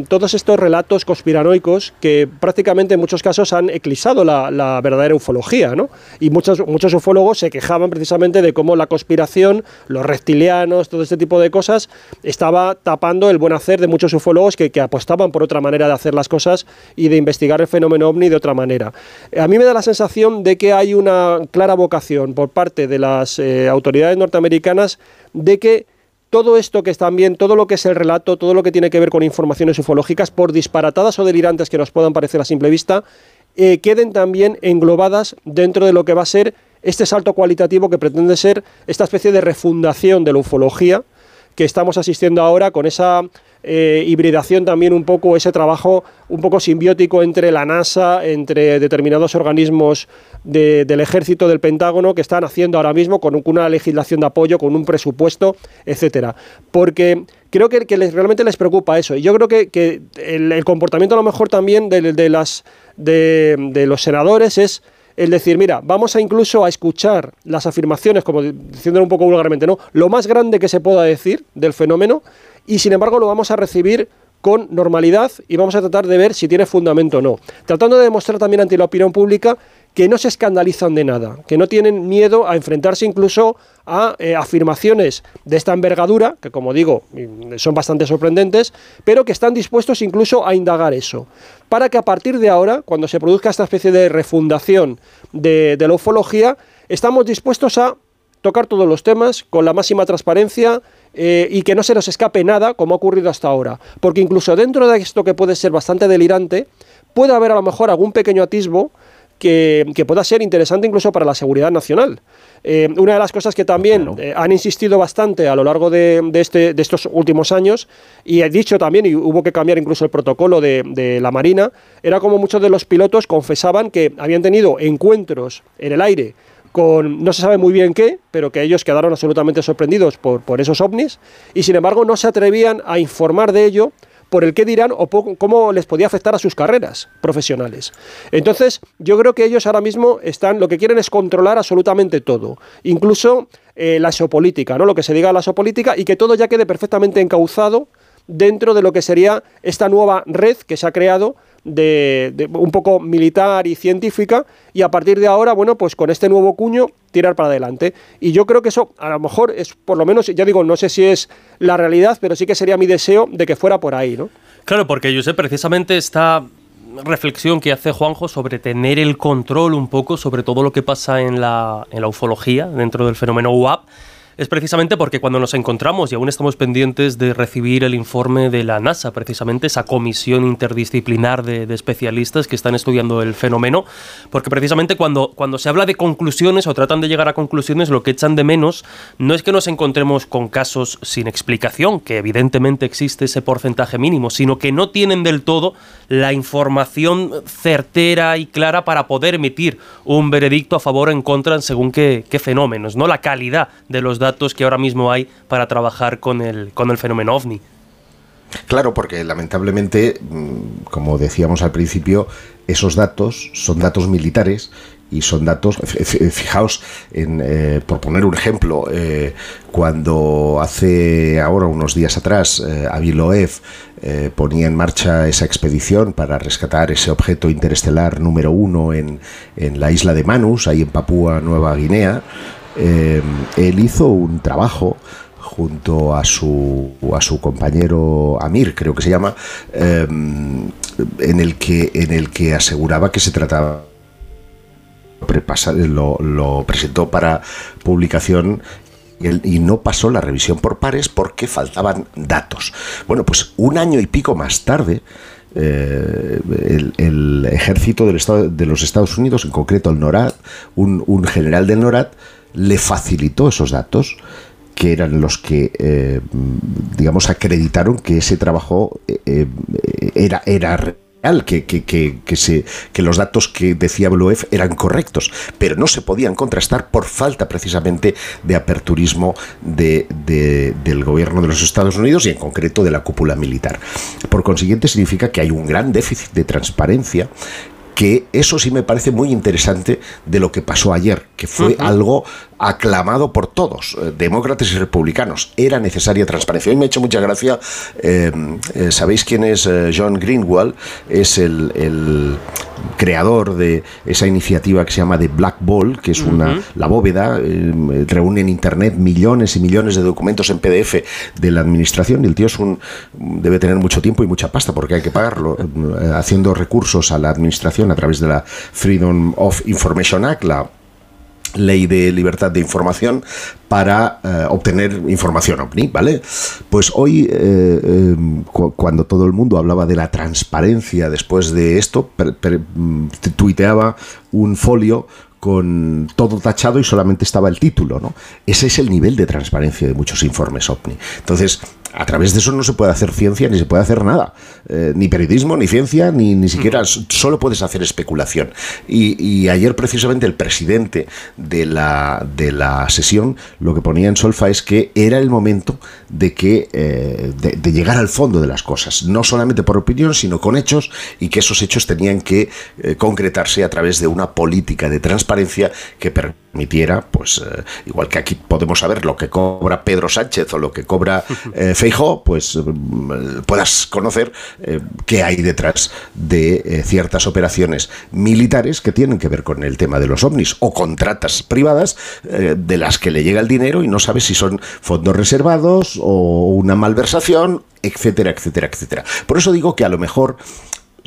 todos estos relatos conspiranoicos que prácticamente en muchos casos han eclipsado la, verdadera ufología. ¿no? Y muchos, muchos ufólogos se quejaban precisamente de cómo la conspiración, los reptilianos, todo este tipo de cosas, estaba tapando el buen hacer de muchos ufólogos que, apostaban por otra manera de hacer las cosas y de investigar el fenómeno ovni de otra manera. A mí me da la sensación de que hay una clara vocación por parte de las eh, autoridades norteamericanas de que todo esto que es también, todo lo que es el relato, todo lo que tiene que ver con informaciones ufológicas, por disparatadas o delirantes que nos puedan parecer a simple vista, eh, queden también englobadas dentro de lo que va a ser este salto cualitativo que pretende ser esta especie de refundación de la ufología que estamos asistiendo ahora con esa eh, hibridación también un poco, ese trabajo un poco simbiótico entre la NASA, entre determinados organismos del ejército, del Pentágono, que están haciendo ahora mismo con una legislación de apoyo, con un presupuesto, etcétera. Porque creo que, realmente les preocupa eso. Y yo creo que, el, comportamiento a lo mejor también de, las, de, los senadores es el decir, mira, vamos a incluso a escuchar las afirmaciones, como diciéndolo un poco vulgarmente, ¿no? Lo más grande que se pueda decir del fenómeno y sin embargo lo vamos a recibir con normalidad y vamos a tratar de ver si tiene fundamento o no. Tratando de demostrar también ante la opinión pública que no se escandalizan de nada, que no tienen miedo a enfrentarse incluso a eh, afirmaciones de esta envergadura, que como digo son bastante sorprendentes, pero que están dispuestos incluso a indagar eso, para que a partir de ahora, cuando se produzca esta especie de refundación de, de la ufología, estamos dispuestos a tocar todos los temas con la máxima transparencia, eh, y que no se nos escape nada como ha ocurrido hasta ahora. Porque incluso dentro de esto que puede ser bastante delirante, puede haber a lo mejor algún pequeño atisbo que, pueda ser interesante incluso para la seguridad nacional. Eh, una de las cosas que también eh, han insistido bastante a lo largo de, este, de, estos últimos años, y he dicho también, y hubo que cambiar incluso el protocolo de, de, la Marina, era como muchos de los pilotos confesaban que habían tenido encuentros en el aire con no se sabe muy bien qué, pero que ellos quedaron absolutamente sorprendidos por, por esos ovnis y sin embargo no se atrevían a informar de ello por el qué dirán o cómo les podía afectar a sus carreras profesionales. Entonces, yo creo que ellos ahora mismo están, lo que quieren es controlar absolutamente todo, incluso eh, la geopolítica, ¿no? Lo que se diga la geopolítica y que todo ya quede perfectamente encauzado dentro de lo que sería esta nueva red que se ha creado de, un poco militar y científica y a partir de ahora, bueno, pues con este nuevo cuño tirar para adelante. Y yo creo que eso a lo mejor es por lo menos, ya digo, no sé si es la realidad, pero sí que sería mi deseo de que fuera por ahí, ¿no? Claro, porque yo sé precisamente esta reflexión que hace Juanjo sobre tener el control un poco sobre todo lo que pasa en la, en la ufología dentro del fenómeno UAP es precisamente porque cuando nos encontramos y aún estamos pendientes de recibir el informe de la NASA, precisamente esa comisión interdisciplinar de, especialistas que están estudiando el fenómeno, porque precisamente cuando, cuando se habla de conclusiones o tratan de llegar a conclusiones, lo que echan de menos no es que nos encontremos con casos sin explicación, que evidentemente existe ese porcentaje mínimo, sino que no tienen del todo la información certera y clara para poder emitir un veredicto a favor o en contra según qué, qué fenómenos, ¿no? La calidad de los datos que ahora mismo hay para trabajar con el, con el fenómeno ovni. Claro, porque lamentablemente, mm, como decíamos al principio, esos datos son datos militares y son datos, fijaos, en, eh, por poner un ejemplo, eh, cuando hace ahora unos días atrás eh, Aviloev eh, ponía en marcha esa expedición para rescatar ese objeto interestelar número uno en, en la isla de Manus, ahí en Papúa Nueva Guinea, eh, él hizo un trabajo junto a su, a su compañero Amir, creo que se llama, eh, en, el que, en el que aseguraba que se trataba lo, lo presentó para publicación y, no pasó la revisión por pares porque faltaban datos. Bueno, pues un año y pico más tarde, eh, el, ejército del Estado, de los Estados Unidos, en concreto el NORAD, un, un general del NORAD, le facilitó esos datos que eran los que, eh, digamos, acreditaron que ese trabajo eh, eh, era, era real, que, que, que, que los datos que decía Bluef eran correctos, pero no se podían contrastar por falta precisamente de aperturismo de, del gobierno de los Estados Unidos y en concreto de la cúpula militar. Por consiguiente significa que hay un gran déficit de transparencia que eso sí me parece muy interesante de lo que pasó ayer, que fue algo aclamado por todos, eh, demócratas y republicanos. Era necesaria transparencia. Y me ha hecho mucha gracia, eh, eh, ¿sabéis quién es John Greenwald? Es el, creador de esa iniciativa que se llama The Black Ball, que es una, la bóveda, reúne en Internet millones y millones de documentos en PDF de la administración y el tío es un, debe tener mucho tiempo y mucha pasta porque hay que pagarlo, haciendo recursos a la administración a través de la Freedom of Information Act, la ley de libertad de información para eh, obtener información ovni, ¿vale? Pues hoy, eh, em, cuando todo el mundo hablaba de la transparencia después de esto, mm, tuiteaba un folio con todo tachado y solamente estaba el título, ¿no? Ese es el nivel de transparencia de muchos informes OVNI. Entonces, a través de eso no se puede hacer ciencia ni se puede hacer nada. Eh, ni periodismo, ni ciencia, ni, ni siquiera. Solo puedes hacer especulación. Y, ayer, precisamente, el presidente de la, de la sesión lo que ponía en solfa es que era el momento de, que, eh, de, llegar al fondo de las cosas. No solamente por opinión, sino con hechos y que esos hechos tenían que eh, concretarse a través de una política de transparencia que permitiera, pues, igual que aquí podemos saber lo que cobra Pedro Sánchez o lo que cobra Feijo, pues mm, puedas conocer eh, qué hay detrás de eh, ciertas operaciones militares que tienen que ver con el tema de los ovnis o contratas privadas eh, de las que le llega el dinero y no sabes si son fondos reservados o una malversación, etcétera, etcétera, etcétera. Por eso digo que a lo mejor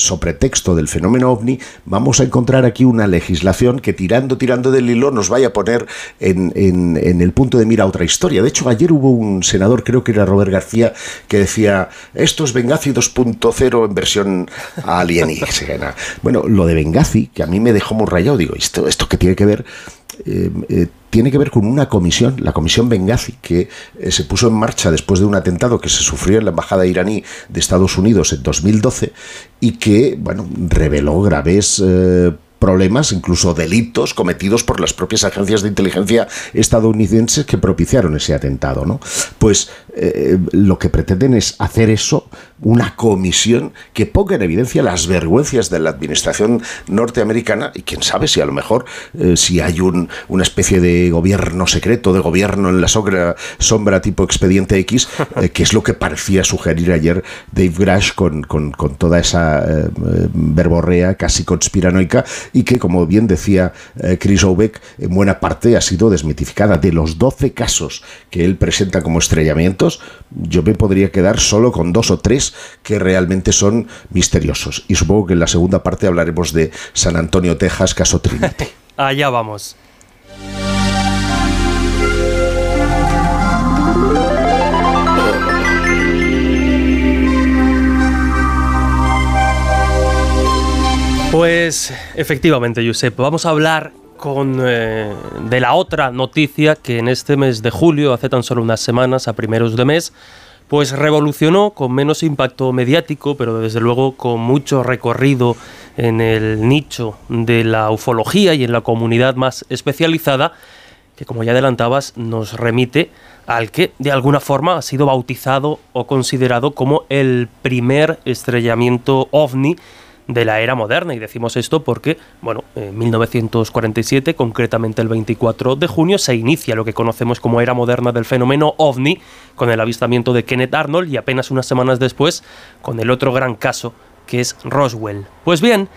sobre texto del fenómeno ovni, vamos a encontrar aquí una legislación que tirando, tirando del hilo nos vaya a poner en, en, el punto de mira otra historia. De hecho, ayer hubo un senador, creo que era Robert García, que decía, esto es Benghazi 2.0 en versión alienígena. bueno, lo de Benghazi, que a mí me dejó muy rayado, digo, ¿esto, esto qué tiene que ver? Eh, eh, tiene que ver con una comisión, la comisión Benghazi, que eh, se puso en marcha después de un atentado que se sufrió en la embajada iraní de Estados Unidos en 2012 y que, bueno, reveló graves problemas, incluso delitos cometidos por las propias agencias de inteligencia estadounidenses que propiciaron ese atentado. ¿no? Pues eh, lo que pretenden es hacer eso, una comisión que ponga en evidencia las vergüenzas de la administración norteamericana y quién sabe si a lo mejor eh, si hay un, una especie de gobierno secreto, de gobierno en la sombra, tipo expediente X, eh, que es lo que parecía sugerir ayer Dave Grash con, con, toda esa verborrea casi conspiranoica y que, como bien decía Chris Obeck, en buena parte ha sido desmitificada. De los 12 casos que él presenta como estrellamientos, yo me podría quedar solo con dos o tres que realmente son misteriosos. Y supongo que en la segunda parte hablaremos de San Antonio, Texas, caso Trinity. Allá vamos. Pues efectivamente, Josep, vamos a hablar con, eh, de la otra noticia que en este mes de julio, hace tan solo unas semanas, a primeros de mes, pues revolucionó con menos impacto mediático, pero desde luego con mucho recorrido en el nicho de la ufología y en la comunidad más especializada, que como ya adelantabas nos remite al que de alguna forma ha sido bautizado o considerado como el primer estrellamiento ovni de la era moderna. Y decimos esto porque, bueno, en 1947, concretamente el 24 de junio, se inicia lo que conocemos como era moderna del fenómeno ovni, con el avistamiento de Kenneth Arnold y apenas unas semanas después con el otro gran caso, que es Roswell. Pues bien,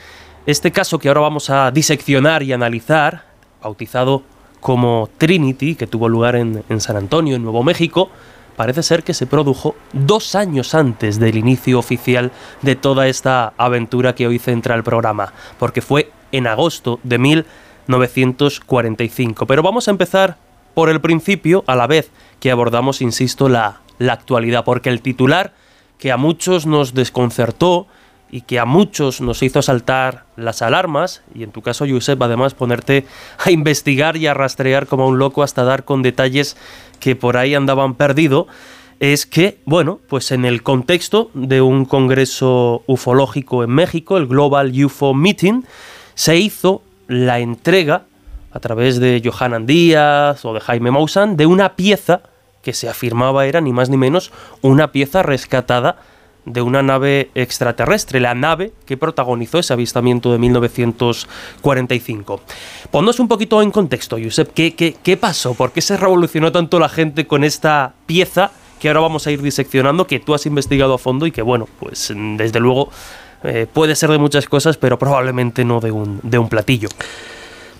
este caso que ahora vamos a diseccionar y analizar, bautizado como Trinity, que tuvo lugar en, en San Antonio, en Nuevo México, parece ser que se produjo dos años antes del inicio oficial de toda esta aventura que hoy centra el programa, porque fue en agosto de 1945. Pero vamos a empezar por el principio, a la vez que abordamos, insisto, la, la actualidad, porque el titular que a muchos nos desconcertó y que a muchos nos hizo saltar las alarmas, y en tu caso, Josep, además ponerte a investigar y a rastrear como un loco hasta dar con detalles que por ahí andaban perdido, es que, bueno, pues en el contexto de un congreso ufológico en México, el Global UFO Meeting, se hizo la entrega a través de Johanan Díaz o de Jaime Maussan de una pieza que se afirmaba era ni más ni menos una pieza rescatada de una nave extraterrestre, la nave que protagonizó ese avistamiento de 1945. Ponnos un poquito en contexto, Josep, ¿qué, qué, pasó? ¿Por qué se revolucionó tanto la gente con esta pieza que ahora vamos a ir diseccionando, que tú has investigado a fondo y que, bueno, pues desde luego eh, puede ser de muchas cosas, pero probablemente no de un, de un platillo?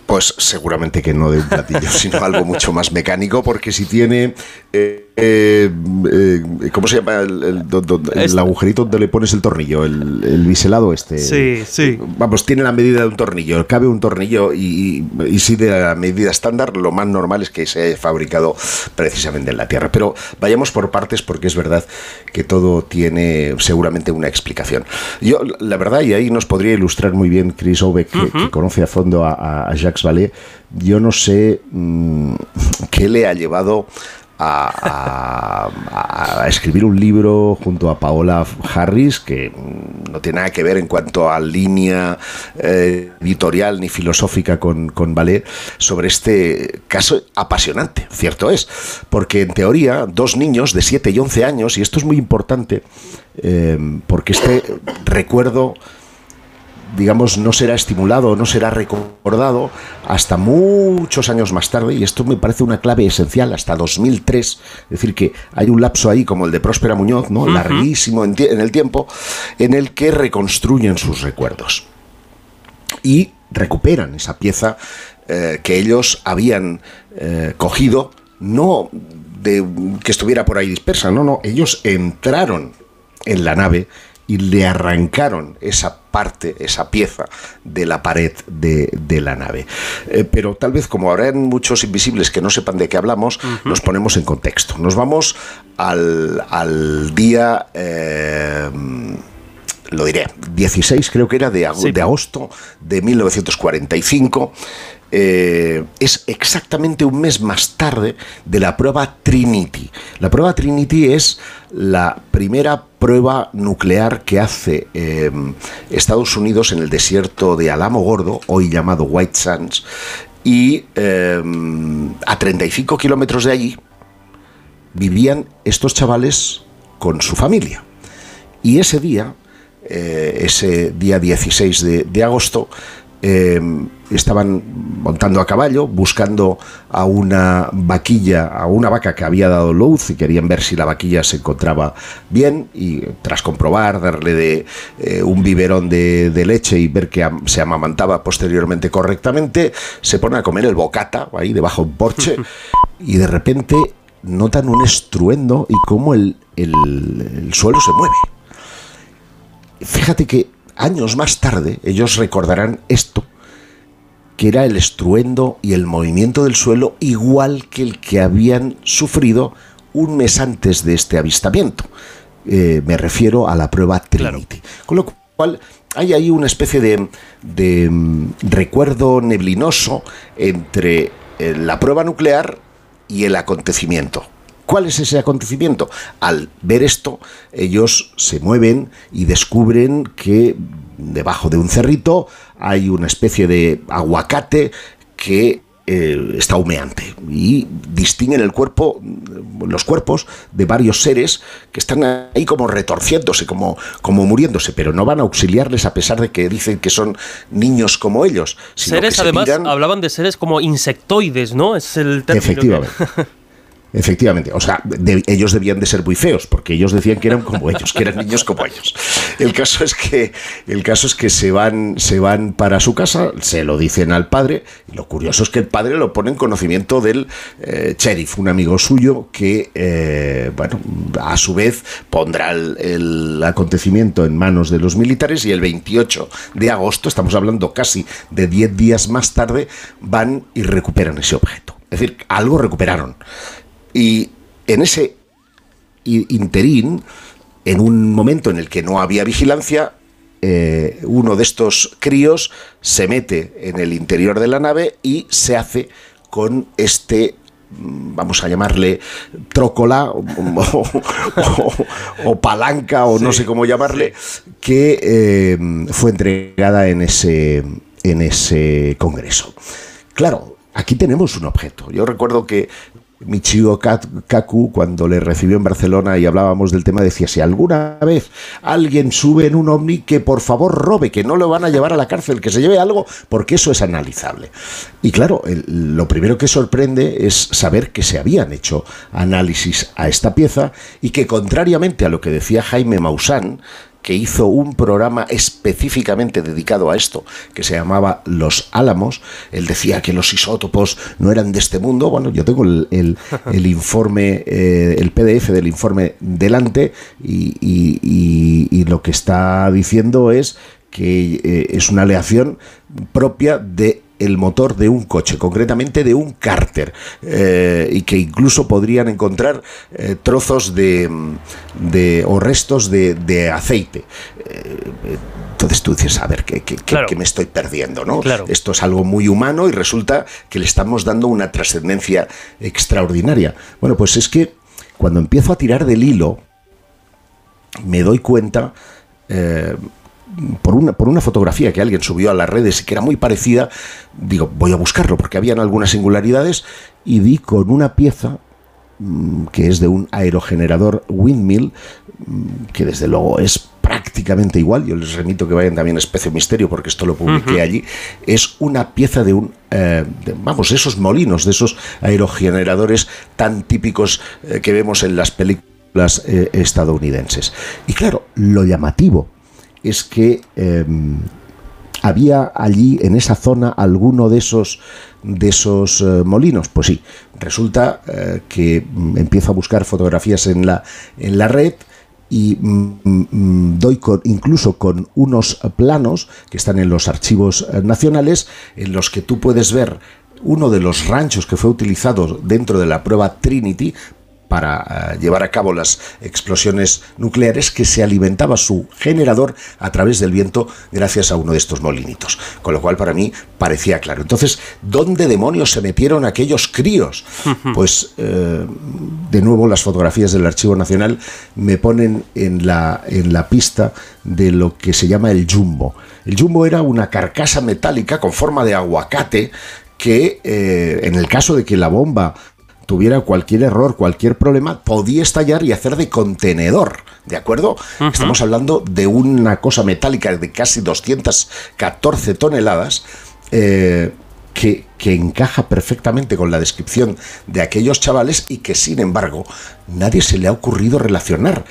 Pues seguramente que no de un platillo, sino algo mucho más mecánico, porque si tiene eh, eh, eh, ¿Cómo se llama? El, agujerito donde le pones el tornillo, el, biselado este. Sí, sí. Vamos, tiene la medida de un tornillo, cabe un tornillo y, y, si de la medida estándar, lo más normal es que se haya fabricado precisamente en la Tierra. Pero vayamos por partes porque es verdad que todo tiene seguramente una explicación. Yo, la verdad, y ahí nos podría ilustrar muy bien Chris Obeck, que, conoce a fondo a, Jacques Vallée, yo no sé mm, qué le ha llevado a, escribir un libro junto a Paola Harris que no tiene nada que ver en cuanto a línea eh, editorial ni filosófica con, con Ballet sobre este caso apasionante, cierto es, porque en teoría dos niños de 7 y 11 años, y esto es muy importante, eh, porque este recuerdo digamos, no será estimulado, no será recordado hasta muchos años más tarde, y esto me parece una clave esencial, hasta 2003, es decir, que hay un lapso ahí como el de Próspera Muñoz, ¿no? larguísimo en, el tiempo, en el que reconstruyen sus recuerdos y recuperan esa pieza eh, que ellos habían eh, cogido, no de que estuviera por ahí dispersa, no, no, ellos entraron en la nave y le arrancaron esa parte, esa pieza de la pared de, la nave. Eh, pero tal vez como habrán muchos invisibles que no sepan de qué hablamos, nos ponemos en contexto. Nos vamos al, día... Eh, lo diré, 16 creo que era de, de agosto de 1945. Eh, es exactamente un mes más tarde de la prueba Trinity. La prueba Trinity es la primera prueba nuclear que hace em, Estados Unidos en el desierto de Alamo Gordo, hoy llamado White Sands, y em, a 35 kilómetros de allí vivían estos chavales con su familia. Y ese día, eh, ese día 16 de, agosto, eh, estaban montando a caballo, buscando a una vaquilla, a una vaca que había dado luz y querían ver si la vaquilla se encontraba bien y tras comprobar, darle de eh, un biberón de, leche y ver que se amamantaba posteriormente correctamente, se pone a comer el bocata ahí debajo de un porche y de repente notan un estruendo y cómo el suelo se mueve. Fíjate que años más tarde ellos recordarán esto, que era el estruendo y el movimiento del suelo igual que el que habían sufrido un mes antes de este avistamiento. Eh, me refiero a la prueba Trinity. Con lo cual hay ahí una especie de, mm, recuerdo neblinoso entre eh, la prueba nuclear y el acontecimiento. ¿Cuál es ese acontecimiento? Al ver esto, ellos se mueven y descubren que debajo de un cerrito hay una especie de aguacate que eh, está humeante y distinguen el cuerpo, los cuerpos de varios seres que están ahí como retorciéndose, como, como muriéndose, pero no van a auxiliarles a pesar de que dicen que son niños como ellos. seres, además, hablaban de seres como insectoides, ¿no? Es el término. Efectivamente. Efectivamente, o sea, ellos debían de ser muy feos, porque ellos decían que eran como ellos, que eran niños como ellos. El caso es que, el caso es que se van, se van para su casa, se lo dicen al padre, y lo curioso es que el padre lo pone en conocimiento del eh, sheriff, un amigo suyo, que, eh, bueno, a su vez pondrá el, el acontecimiento en manos de los militares y el 28 de agosto, estamos hablando casi de 10 días más tarde, van y recuperan ese objeto. Es decir, algo recuperaron. Y en ese interín, en un momento en el que no había vigilancia, eh, uno de estos críos se mete en el interior de la nave y se hace con este mm, vamos a llamarle trócola o, palanca o no sé cómo llamarle, que eh, fue entregada en ese, en ese congreso. Claro, aquí tenemos un objeto. Yo recuerdo que Michio Kaku, cuando le recibió en Barcelona y hablábamos del tema, decía, si alguna vez alguien sube en un ovni, que por favor robe, que no lo van a llevar a la cárcel, que se lleve algo, porque eso es analizable. Y claro, lo primero que sorprende es saber que se habían hecho análisis a esta pieza y que contrariamente a lo que decía Jaime Maussan, que hizo un programa específicamente dedicado a esto, que se llamaba Los Álamos. Él decía que los isótopos no eran de este mundo. Bueno, yo tengo el, el, informe, eh, el PDF del informe delante y, y, lo que está diciendo es que eh, es una aleación propia de el motor de un coche, concretamente de un cárter, eh, y que incluso podrían encontrar eh, trozos de, de, o restos de, aceite. Eh, entonces tú dices, a ver, ¿qué, qué, me estoy perdiendo? ¿no? Esto es algo muy humano y resulta que le estamos dando una trascendencia extraordinaria. Bueno, pues es que cuando empiezo a tirar del hilo, me doy cuenta por una, por una fotografía que alguien subió a las redes y que era muy parecida, digo, voy a buscarlo porque habían algunas singularidades y di con una pieza mm, que es de un aerogenerador windmill, mm, que desde luego es prácticamente igual, yo les remito que vayan también a Especio Misterio porque esto lo publiqué allí, es una pieza de un, eh, vamos, esos molinos, de esos aerogeneradores tan típicos eh, que vemos en las películas eh, estadounidenses. Y claro, lo llamativo es que em, había allí en esa zona alguno de esos de esos eh, molinos. Pues sí, resulta eh, que mm, empiezo a buscar fotografías en la en la red y mm, mm, doy incluso con unos planos que están en los archivos eh, nacionales en los que tú puedes ver uno de los ranchos que fue utilizado dentro de la prueba Trinity para eh, llevar a cabo las explosiones nucleares que se alimentaba su generador a través del viento gracias a uno de estos molinitos. Con lo cual para mí parecía claro. Entonces, ¿dónde demonios se metieron aquellos críos? Pues eh, de nuevo las fotografías del Archivo Nacional me ponen en la, en la pista de lo que se llama el jumbo. El jumbo era una carcasa metálica con forma de aguacate que eh, en el caso de que la bomba tuviera cualquier error, cualquier problema, podía estallar y hacer de contenedor, ¿de acuerdo? Estamos hablando de una cosa metálica de casi 214 toneladas. Eh, que, que, encaja perfectamente con la descripción de aquellos chavales y que sin embargo nadie se le ha ocurrido relacionar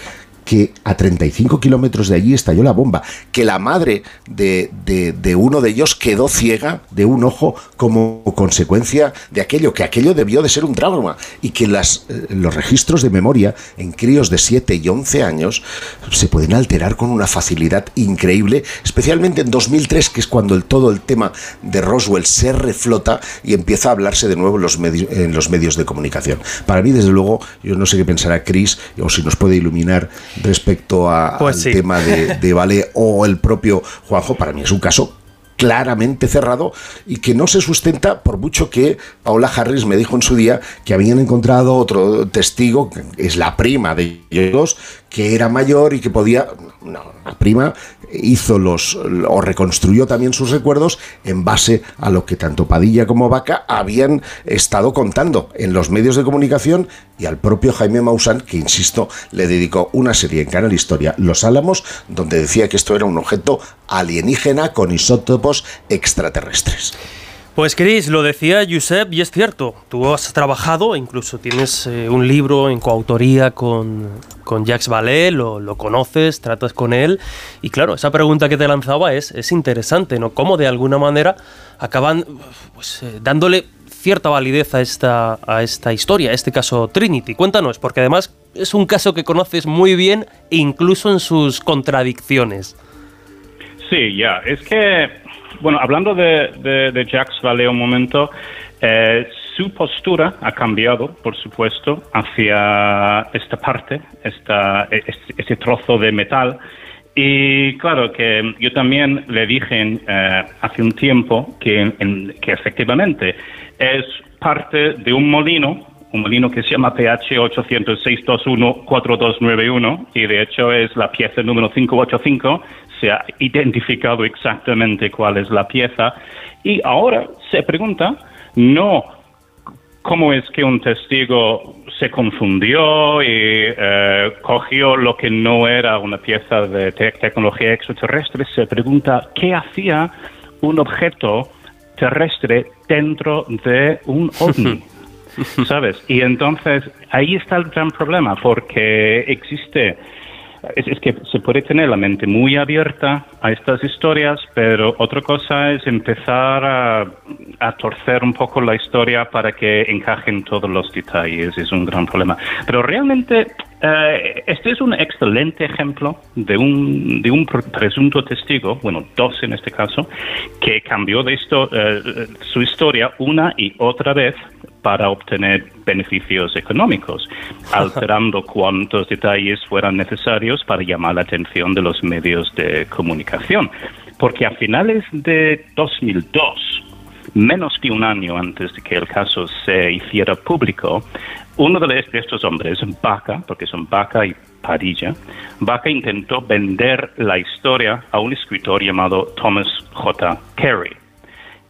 que a 35 kilómetros de allí estalló la bomba, que la madre de, de, uno de ellos quedó ciega de un ojo como consecuencia de aquello, que aquello debió de ser un trauma y que las, eh, los registros de memoria en críos de 7 y 11 años se pueden alterar con una facilidad increíble, especialmente en 2003, que es cuando el, todo el tema de Roswell se reflota y empieza a hablarse de nuevo en los, en los medios de comunicación. Para mí, desde luego, yo no sé qué pensará Chris o si nos puede iluminar respecto a, pues al tema de, de Vale o el propio Juanjo, para mí es un caso claramente cerrado y que no se sustenta por mucho que Paula Harris me dijo en su día que habían encontrado otro testigo, que es la prima de ellos, que era mayor y que podía... No, la prima hizo los o reconstruyó también sus recuerdos en base a lo que tanto Padilla como Vaca habían estado contando en los medios de comunicación y al propio Jaime Maussan, que insisto, le dedicó una serie en Canal Historia, Los Álamos, donde decía que esto era un objeto alienígena con isótopos extraterrestres. Pues Chris, lo decía Josep y es cierto, tú has trabajado, incluso tienes eh, un libro en coautoría con, con Jacques Vallée, lo, conoces, tratas con él y claro, esa pregunta que te lanzaba es, es interesante, ¿no? Cómo de alguna manera acaban pues, eh, dándole cierta validez a esta, a esta historia, a este caso Trinity. Cuéntanos, porque además es un caso que conoces muy bien, incluso en sus contradicciones. Sí, ya, es que bueno, hablando de, de, Jacques Vallée un momento, eh, su postura ha cambiado, por supuesto, hacia esta parte, esta, este, trozo de metal. Y claro, que yo también le dije eh, hace un tiempo que, que efectivamente es parte de un molino, un molino que se llama PH 806214291 y de hecho es la pieza número 585 se ha identificado exactamente cuál es la pieza y ahora se pregunta no cómo es que un testigo se confundió y eh, cogió lo que no era una pieza de tecnología extraterrestre, se pregunta qué hacía un objeto terrestre dentro de un ovni. ¿Sabes? Y entonces ahí está el gran problema, porque existe es, que se puede tener la mente muy abierta a estas historias, pero otra cosa es empezar a, torcer un poco la historia para que encajen todos los detalles. Es un gran problema. Pero realmente eh, este es un excelente ejemplo de un, de un presunto testigo, bueno, dos en este caso, que cambió de eh, su historia una y otra vez para obtener beneficios económicos, alterando cuantos detalles fueran necesarios para llamar la atención de los medios de comunicación. Porque a finales de 2002, menos de un año antes de que el caso se hiciera público, uno de estos hombres, Baca, porque son Baca y Padilla, Baca intentó vender la historia a un escritor llamado Thomas J. Carey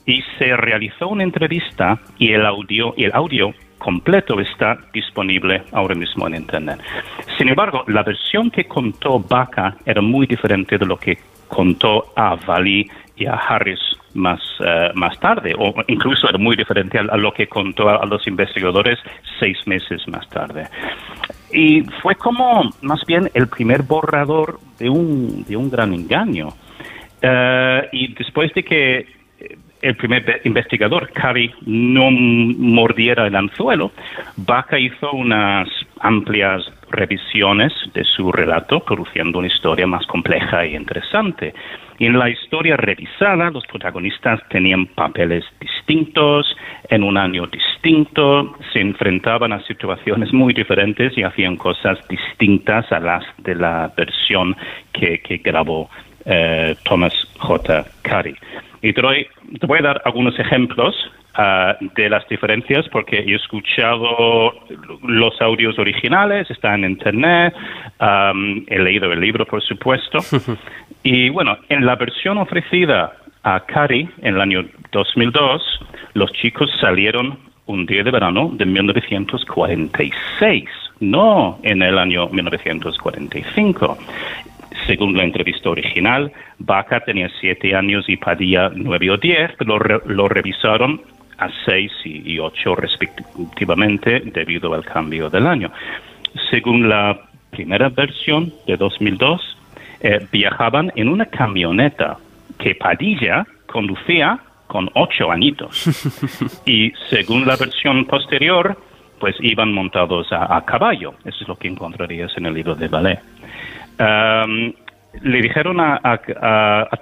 y se realizó una entrevista y el audio, y el audio completo está disponible ahora mismo en Internet. Sin embargo, la versión que contó Baca era muy diferente de lo que contó a Vali y a Harris más, eh, más tarde, o incluso era muy diferente a, lo que contó a, los investigadores seis meses más tarde. Y fue como más bien el primer borrador de un, de un gran engaño. Eh, y después de que el primer investigador, Cari, no mordiera el anzuelo, Baca hizo unas amplias revisiones de su relato, produciendo una historia más compleja e interesante. Y en la historia revisada, los protagonistas tenían papeles distintos, en un año distinto se enfrentaban a situaciones muy diferentes y hacían cosas distintas a las de la versión que, grabó eh, Thomas J. Carey. Y te, te voy a dar algunos ejemplos Ah, de las diferencias porque he escuchado los audios originales, están en internet, he leído el libro, por supuesto. y bueno, en la versión ofrecida a Cari en el año 2002, los chicos salieron un día de verano de 1946, no en el año 1945. Según la entrevista original, Baca tenía siete años y Padilla nueve o diez, pero lo revisaron a 6 y 8 respectivamente debido al cambio del año. Según la primera versión de 2002, eh, viajaban en una camioneta que Padilla conducía con ocho añitos. y según la versión posterior, pues iban montados a, caballo. Eso es lo que encontrarías en el libro de ballet le dijeron a,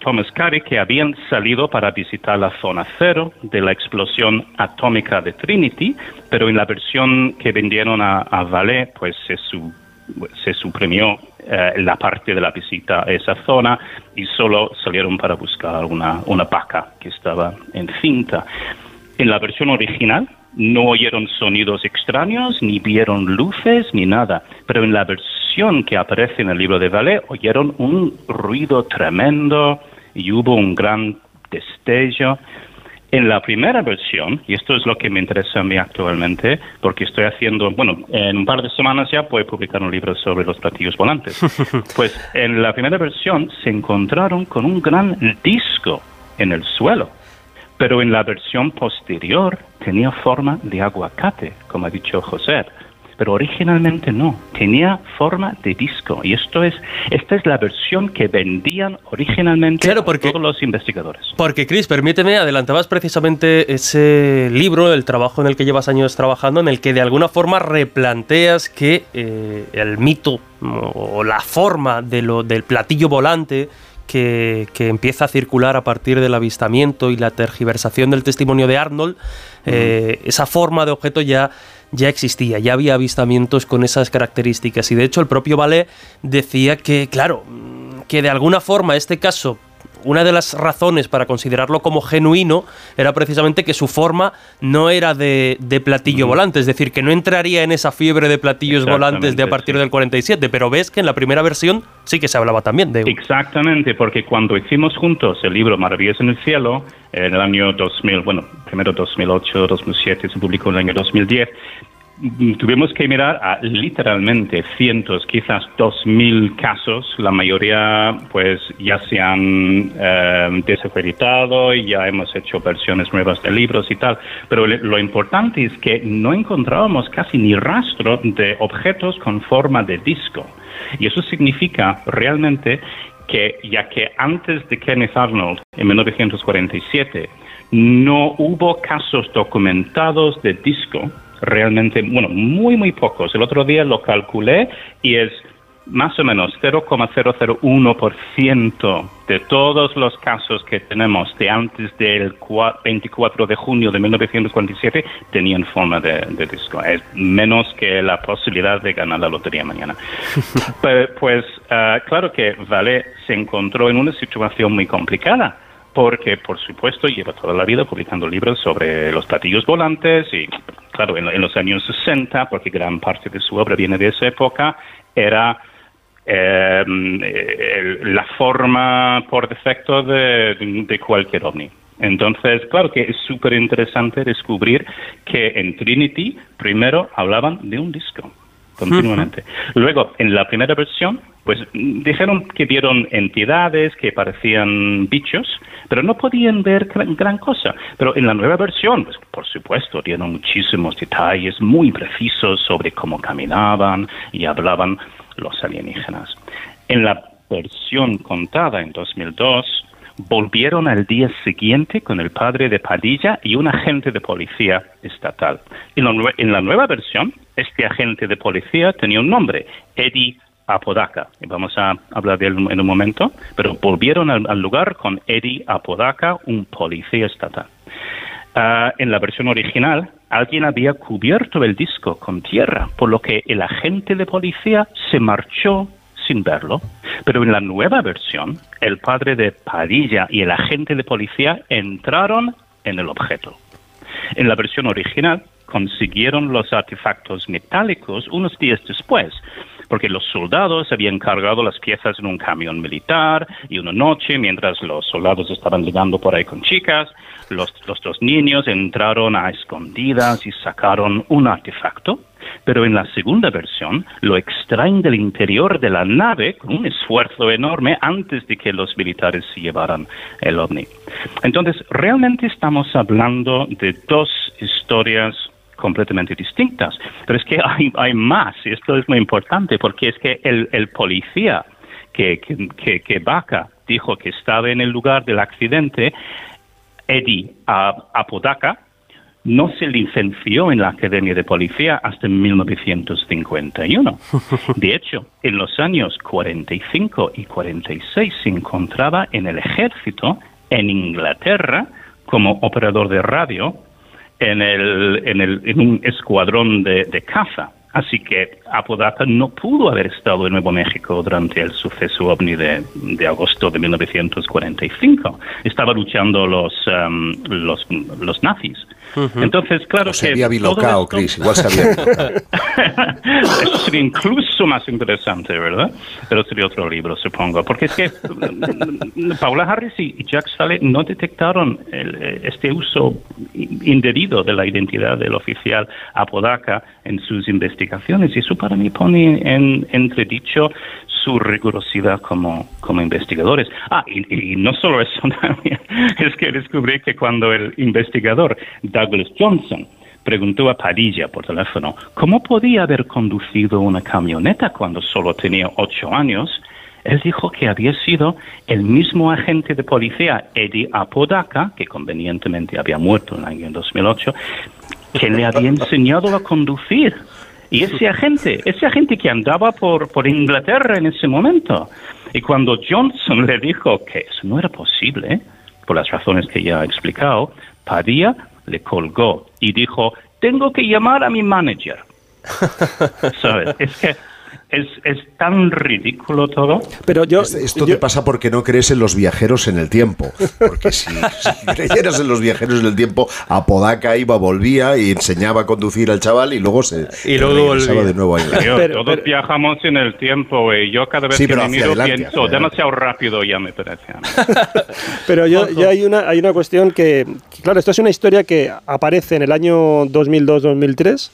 Thomas Carey que habían salido para visitar la zona cero de la explosión atómica de Trinity, pero en la versión que vendieron a, a Valet, pues se, se suprimió eh, la parte de la visita a esa zona y solo salieron para buscar una, una vaca que estaba encinta. En la versión original, no oyeron sonidos extraños, ni vieron luces, ni nada. Pero en la versión que aparece en el libro de Valet, oyeron un ruido tremendo y hubo un gran destello. En la primera versión, y esto es lo que me interesa a mí actualmente, porque estoy haciendo, bueno, en un par de semanas ya a publicar un libro sobre los platillos volantes. Pues en la primera versión se encontraron con un gran disco en el suelo pero en la versión posterior tenía forma de aguacate, como ha dicho José. Pero originalmente no, tenía forma de disco. Y esto es, esta es la versión que vendían originalmente todos los investigadores. Porque, Chris, permíteme, adelantabas precisamente ese libro, el trabajo en el que llevas años trabajando, en el que de alguna forma replanteas que eh, el mito o la forma de lo, del platillo volante que, empieza a circular a partir del avistamiento y la tergiversación del testimonio de Arnold, eh, esa forma de objeto ya, ya existía, ya había avistamientos con esas características. Y de hecho el propio Ballet decía que, claro, que de alguna forma este caso una de las razones para considerarlo como genuino era precisamente que su forma no era de, platillo volante, es decir, que no entraría en esa fiebre de platillos volantes de a partir del 47, pero ves que en la primera versión sí que se hablaba también de... Exactamente, porque cuando hicimos juntos el libro Maravillas en el Cielo, en el año 2000, bueno, primero 2008, 2007, se publicó en el año 2010, tuvimos que mirar a literalmente cientos, quizás dos mil casos. La mayoría, pues, ya se han eh, desacreditado ya hemos hecho versiones nuevas de libros y tal. Pero lo importante es que no encontrábamos casi ni rastro de objetos con forma de disco. Y eso significa realmente que, ya que antes de Kenneth Arnold, en 1947, no hubo casos documentados de disco, realmente, bueno, muy, muy pocos. El otro día lo calculé y es más o menos 0,001% de todos los casos que tenemos de antes del 24 de junio de 1947 tenían forma de, disco. Es menos que la posibilidad de ganar la lotería mañana. pues ah, claro que Vale se encontró en una situación muy complicada porque por supuesto lleva toda la vida publicando libros sobre los platillos volantes y claro, en, los años 60, porque gran parte de su obra viene de esa época, era eh, la forma por defecto de, cualquier ovni. Entonces, claro que es súper interesante descubrir que en Trinity primero hablaban de un disco continuamente. Luego, en la primera versión, pues dijeron que vieron entidades que parecían bichos, pero no podían ver gran, cosa. Pero en la nueva versión, pues, por supuesto, dieron muchísimos detalles muy precisos sobre cómo caminaban y hablaban los alienígenas. En la versión contada en 2002, volvieron al día siguiente con el padre de Padilla y un agente de policía estatal. En la, en la nueva versión, este agente de policía tenía un nombre, Eddie Apodaca. Vamos a hablar de él en un momento, pero volvieron al, lugar con Eddie Apodaca, un policía estatal. Ah, en la versión original, alguien había cubierto el disco con tierra, por lo que el agente de policía se marchó sin verlo. Pero en la nueva versión, el padre de Padilla y el agente de policía entraron en el objeto. En la versión original, consiguieron los artefactos metálicos unos días después, porque los soldados habían cargado las piezas en un camión militar y una noche, mientras los soldados estaban ligando por ahí con chicas, los, los dos niños entraron a escondidas y sacaron un artefacto, pero en la segunda versión lo extraen del interior de la nave con un esfuerzo enorme antes de que los militares se llevaran el ovni. Entonces, realmente estamos hablando de dos historias completamente distintas. Pero es que hay, más, y esto es muy importante, porque es que el, el policía que, que, que, Baca dijo que estaba en el lugar del accidente, Eddie Apodaca, no se licenció en la Academia de Policía hasta 1951. De hecho, en los años 45 y 46 se encontraba en el ejército en Inglaterra como operador de radio en, el, en, el, en un escuadrón de, de caza. Así que Apodaca no pudo haber estado en Nuevo México durante el suceso ovni de, de agosto de 1945. Estaba luchando los, um, los, los nazis. Entonces, claro se había bilocado, Chris, igual se había Eso sería incluso más interesante, ¿verdad? Pero sería otro libro, supongo. Porque es que mm, Paula Harris y Jack Sale no detectaron el, este uso indebido de la identidad del oficial Apodaca en sus investigaciones. Y eso para mí pone en entredicho su rigurosidad como, como investigadores. Ah, y, no solo eso es que descubrí que cuando el investigador Douglas Johnson preguntó a Padilla por teléfono cómo podía haber conducido una camioneta cuando solo tenía ocho años, él dijo que había sido el mismo agente de policía, Eddie Apodaca, que convenientemente había muerto en el año 2008, que le había enseñado a conducir. Y ese agente, ese agente que andaba por, por Inglaterra en ese momento. Y cuando Johnson le dijo que eso no era posible, por las razones que ya he explicado, Padilla le colgó y dijo, tengo que llamar a mi manager. ¿Sabes? Es que es, es tan ridículo todo. Pero yo, esto te pasa porque no crees en los viajeros en el tiempo. Porque si, creyeras en los viajeros en el tiempo, Apodaca iba, volvía y enseñaba a conducir al chaval y luego se y luego volvía. de nuevo a Todos viajamos en el tiempo y yo cada vez que me miro pienso demasiado rápido ya me parece. pero yo, yo, hay una hay una cuestión que, claro, esto es una historia que aparece en el año 2002-2003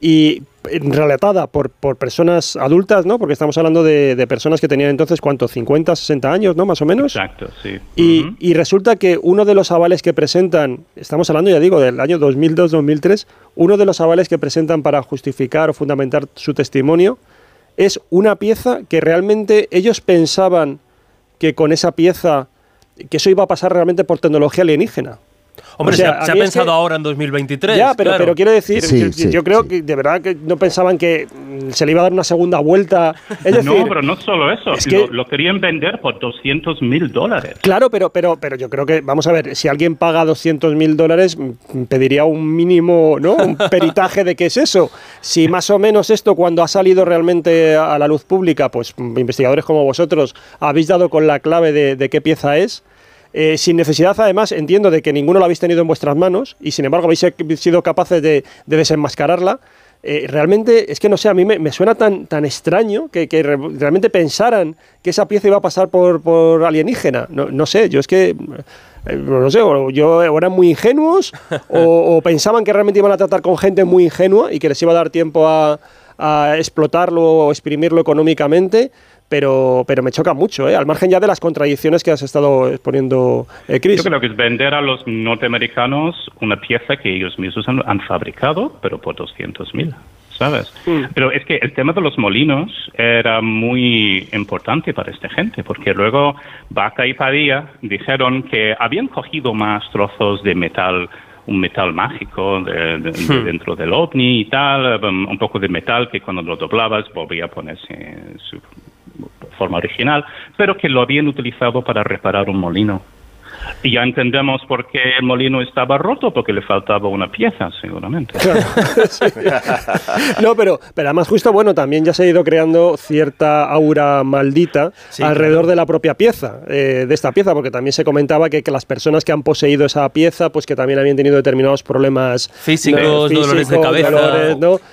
y relatada por, por, personas adultas, ¿no? Porque estamos hablando de, personas que tenían entonces, ¿cuánto? ¿50, 60 años, ¿no? Más o menos. Exacto, sí. Y, y resulta que uno de los avales que presentan, estamos hablando, ya digo, del año 2002-2003, uno de los avales que presentan para justificar o fundamentar su testimonio es una pieza que realmente ellos pensaban que con esa pieza, que eso iba a pasar realmente por tecnología alienígena. Hombre, se, ha, pensado ahora en 2023. Ya, pero, pero quiero decir, yo, creo que de verdad que no pensaban que mm, se le iba a dar una segunda vuelta. no, pero no solo eso, lo, querían vender por 200 mil dólares. Claro, pero, pero, pero yo creo que, vamos a ver, si alguien paga 200 mil dólares, mm, pediría un mínimo, ¿no? Un peritaje de qué es eso. Si más o menos esto, cuando ha salido realmente a la luz pública, pues mm, investigadores como vosotros habéis dado con la clave de qué pieza es. Eh, sin necesidad, además, entiendo de que ninguno lo habéis tenido en vuestras manos y, sin embargo, habéis sido capaces de, desenmascararla. Eh, realmente, es que no sé, a mí me, suena tan, tan extraño que, realmente pensaran que esa pieza iba a pasar por, por alienígena. No, sé, yo es que, eh, no sé, o, yo, eran muy ingenuos o, pensaban que realmente iban a tratar con gente muy ingenua y que les iba a dar tiempo a, a explotarlo o exprimirlo económicamente pero, pero me choca mucho, ¿eh? al margen ya de las contradicciones que has estado exponiendo, eh, Chris. Yo creo que es vender a los norteamericanos una pieza que ellos mismos han, fabricado, pero por 200 mil. ¿sabes? Mm. Pero es que el tema de los molinos era muy importante para esta gente, porque luego Vaca y Padilla dijeron que habían cogido más trozos de metal un metal mágico de, hmm. dentro del ovni y tal, um, un poco de metal que cuando lo doblabas volvía a ponerse su forma original, pero que lo habían utilizado para reparar un molino. Y ya entendemos por qué el molino estaba roto, porque le faltaba una pieza, seguramente. no, pero, pero además justo, bueno, también ya se ha ido creando cierta aura maldita alrededor de la propia pieza, eh, de esta pieza, porque también se comentaba que, que, las personas que han poseído esa pieza, pues que también habían tenido determinados problemas físicos, dolores de cabeza.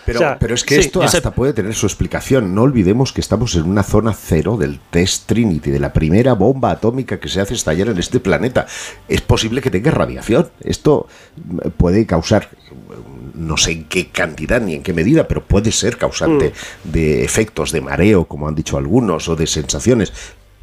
pero, pero, es que esto hasta puede tener su explicación. No olvidemos que estamos en una zona cero del test Trinity, de la primera bomba atómica que se hace estallar en este planeta. Es posible que tenga radiación. Esto puede causar no sé en qué cantidad ni en qué medida, pero puede ser causante mm. de efectos de mareo, como han dicho algunos, o de sensaciones.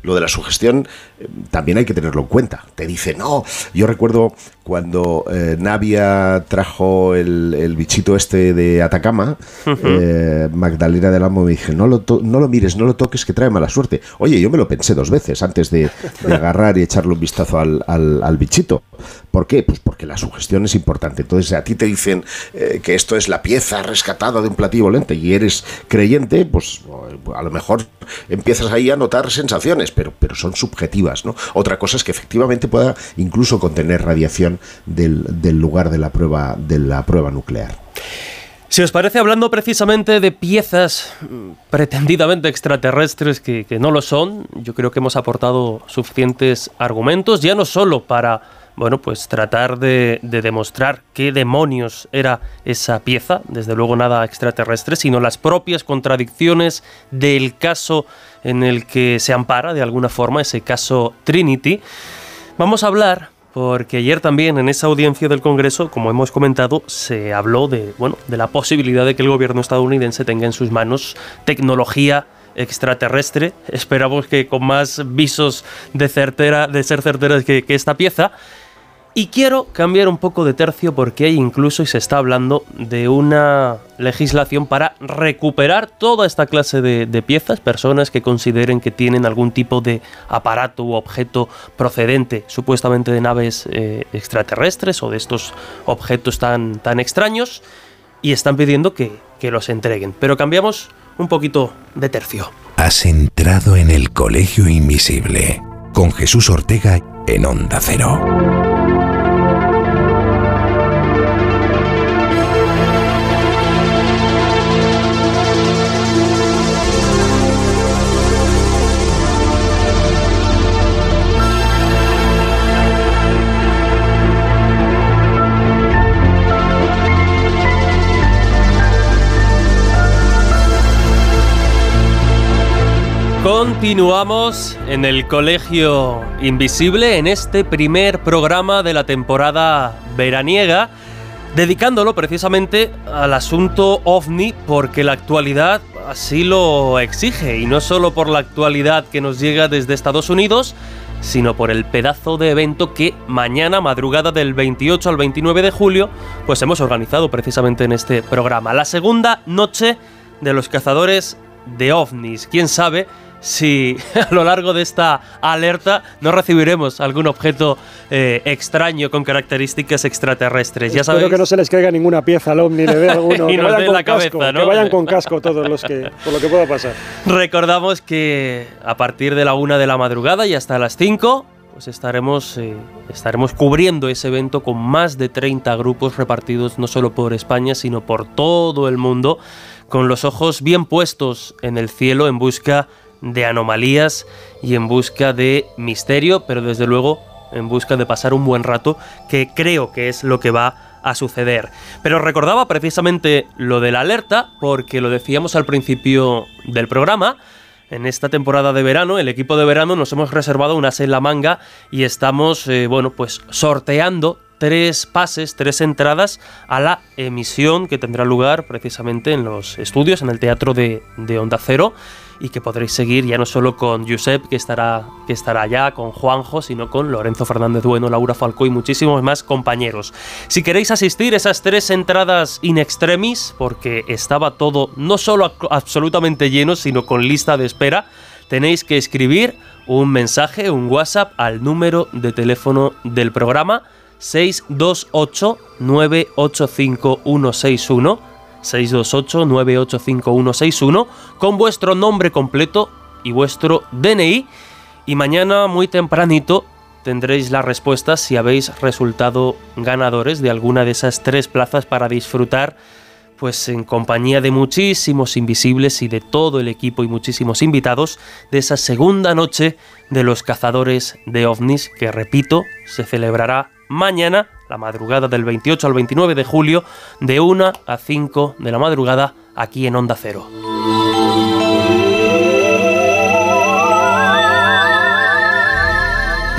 Lo de la sugestión eh, también hay que tenerlo en cuenta. Te dice, no, yo recuerdo cuando eh, Navia trajo el, bichito este de Atacama, eh, Magdalena del Amo me dije, no lo, no lo mires, no lo toques, que trae mala suerte. Oye, yo me lo pensé dos veces antes de, agarrar y echarle un vistazo al, al, bichito. ¿Por qué? Pues porque la sugestión es importante. Entonces, a ti te dicen que esto es la pieza rescatada de un platillo volante y eres creyente, pues a lo mejor empiezas ahí a notar sensaciones pero, pero son subjetivas. ¿no? Otra cosa es que efectivamente pueda incluso contener radiación del, lugar de la, prueba, de la prueba nuclear. Si os parece, hablando precisamente de piezas mm, pretendidamente extraterrestres que, que, no lo son, yo creo que hemos aportado suficientes argumentos, ya no solo para bueno, pues tratar de, demostrar qué demonios era esa pieza, desde luego nada extraterrestre, sino las propias contradicciones del caso en el que se ampara de alguna forma ese caso Trinity. Vamos a hablar porque ayer también en esa audiencia del Congreso, como hemos comentado, se habló de, bueno, de la posibilidad de que el gobierno estadounidense tenga en sus manos tecnología extraterrestre. Esperamos que con más visos de certera, de ser certeras que esta pieza. Y quiero cambiar un poco de tercio porque hay incluso y se está hablando de una legislación para recuperar toda esta clase de, piezas, personas que consideren que tienen algún tipo de aparato u objeto procedente supuestamente de naves eh, extraterrestres o de estos objetos tan, tan extraños y están pidiendo que, que los entreguen. Pero cambiamos un poquito de tercio. Has entrado en el Colegio Invisible con Jesús Ortega en Onda Cero. Continuamos en el Colegio Invisible en este primer programa de la temporada veraniega, dedicándolo precisamente al asunto ovni porque la actualidad así lo exige y no solo por la actualidad que nos llega desde Estados Unidos, sino por el pedazo de evento que mañana, madrugada del 28 al 29 de julio, pues hemos organizado precisamente en este programa. La segunda noche de los cazadores de ovnis. ¿Quién sabe? Si a lo largo de esta alerta no recibiremos algún objeto eh, extraño con características extraterrestres. Ya Espero que no se les caiga ninguna pieza al ovni, le dé alguno. que vayan con la casco, cabeza, ¿no? Que vayan con casco todos los que, por lo que pueda pasar. Recordamos que a partir de la una de la madrugada y hasta las 5 pues estaremos, eh, estaremos cubriendo ese evento con más de 30 grupos repartidos no solo por España, sino por todo el mundo, con los ojos bien puestos en el cielo en busca de anomalías y en busca de misterio, pero desde luego en busca de pasar un buen rato, que creo que es lo que va a suceder. Pero recordaba precisamente lo de la alerta, porque lo decíamos al principio del programa, en esta temporada de verano, el equipo de verano nos hemos reservado unas en la manga y estamos, eh, bueno, pues sorteando tres pases, tres entradas a la emisión que tendrá lugar precisamente en los estudios, en el teatro de, de Onda Cero y que podréis seguir ya no solo con Josep, que estará, que estará allá, con Juanjo, sino con Lorenzo Fernández Bueno, Laura Falcó y muchísimos más compañeros. Si queréis asistir, esas tres entradas in extremis, porque estaba todo no solo absolutamente lleno, sino con lista de espera, tenéis que escribir un mensaje, un WhatsApp al número de teléfono del programa 628 985 161 628-985161 con vuestro nombre completo y vuestro DNI. Y mañana muy tempranito tendréis la respuesta si habéis resultado ganadores de alguna de esas tres plazas para disfrutar pues en compañía de muchísimos invisibles y de todo el equipo y muchísimos invitados de esa segunda noche de los cazadores de ovnis que repito se celebrará mañana, la madrugada del 28 al 29 de julio, de 1 a 5 de la madrugada aquí en Onda Cero.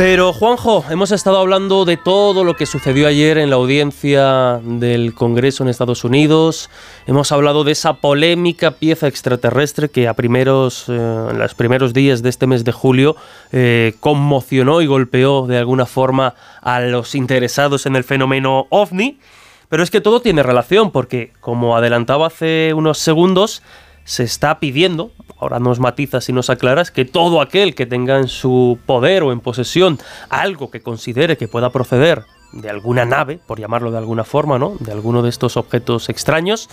Pero Juanjo, hemos estado hablando de todo lo que sucedió ayer en la audiencia del Congreso en Estados Unidos. Hemos hablado de esa polémica pieza extraterrestre que a primeros, eh, en los primeros días de este mes de julio eh, conmocionó y golpeó de alguna forma a los interesados en el fenómeno ovni. Pero es que todo tiene relación porque, como adelantaba hace unos segundos, se está pidiendo, ahora nos matizas y nos aclaras, que todo aquel que tenga en su poder o en posesión algo que considere que pueda proceder de alguna nave, por llamarlo de alguna forma, ¿no? De alguno de estos objetos extraños,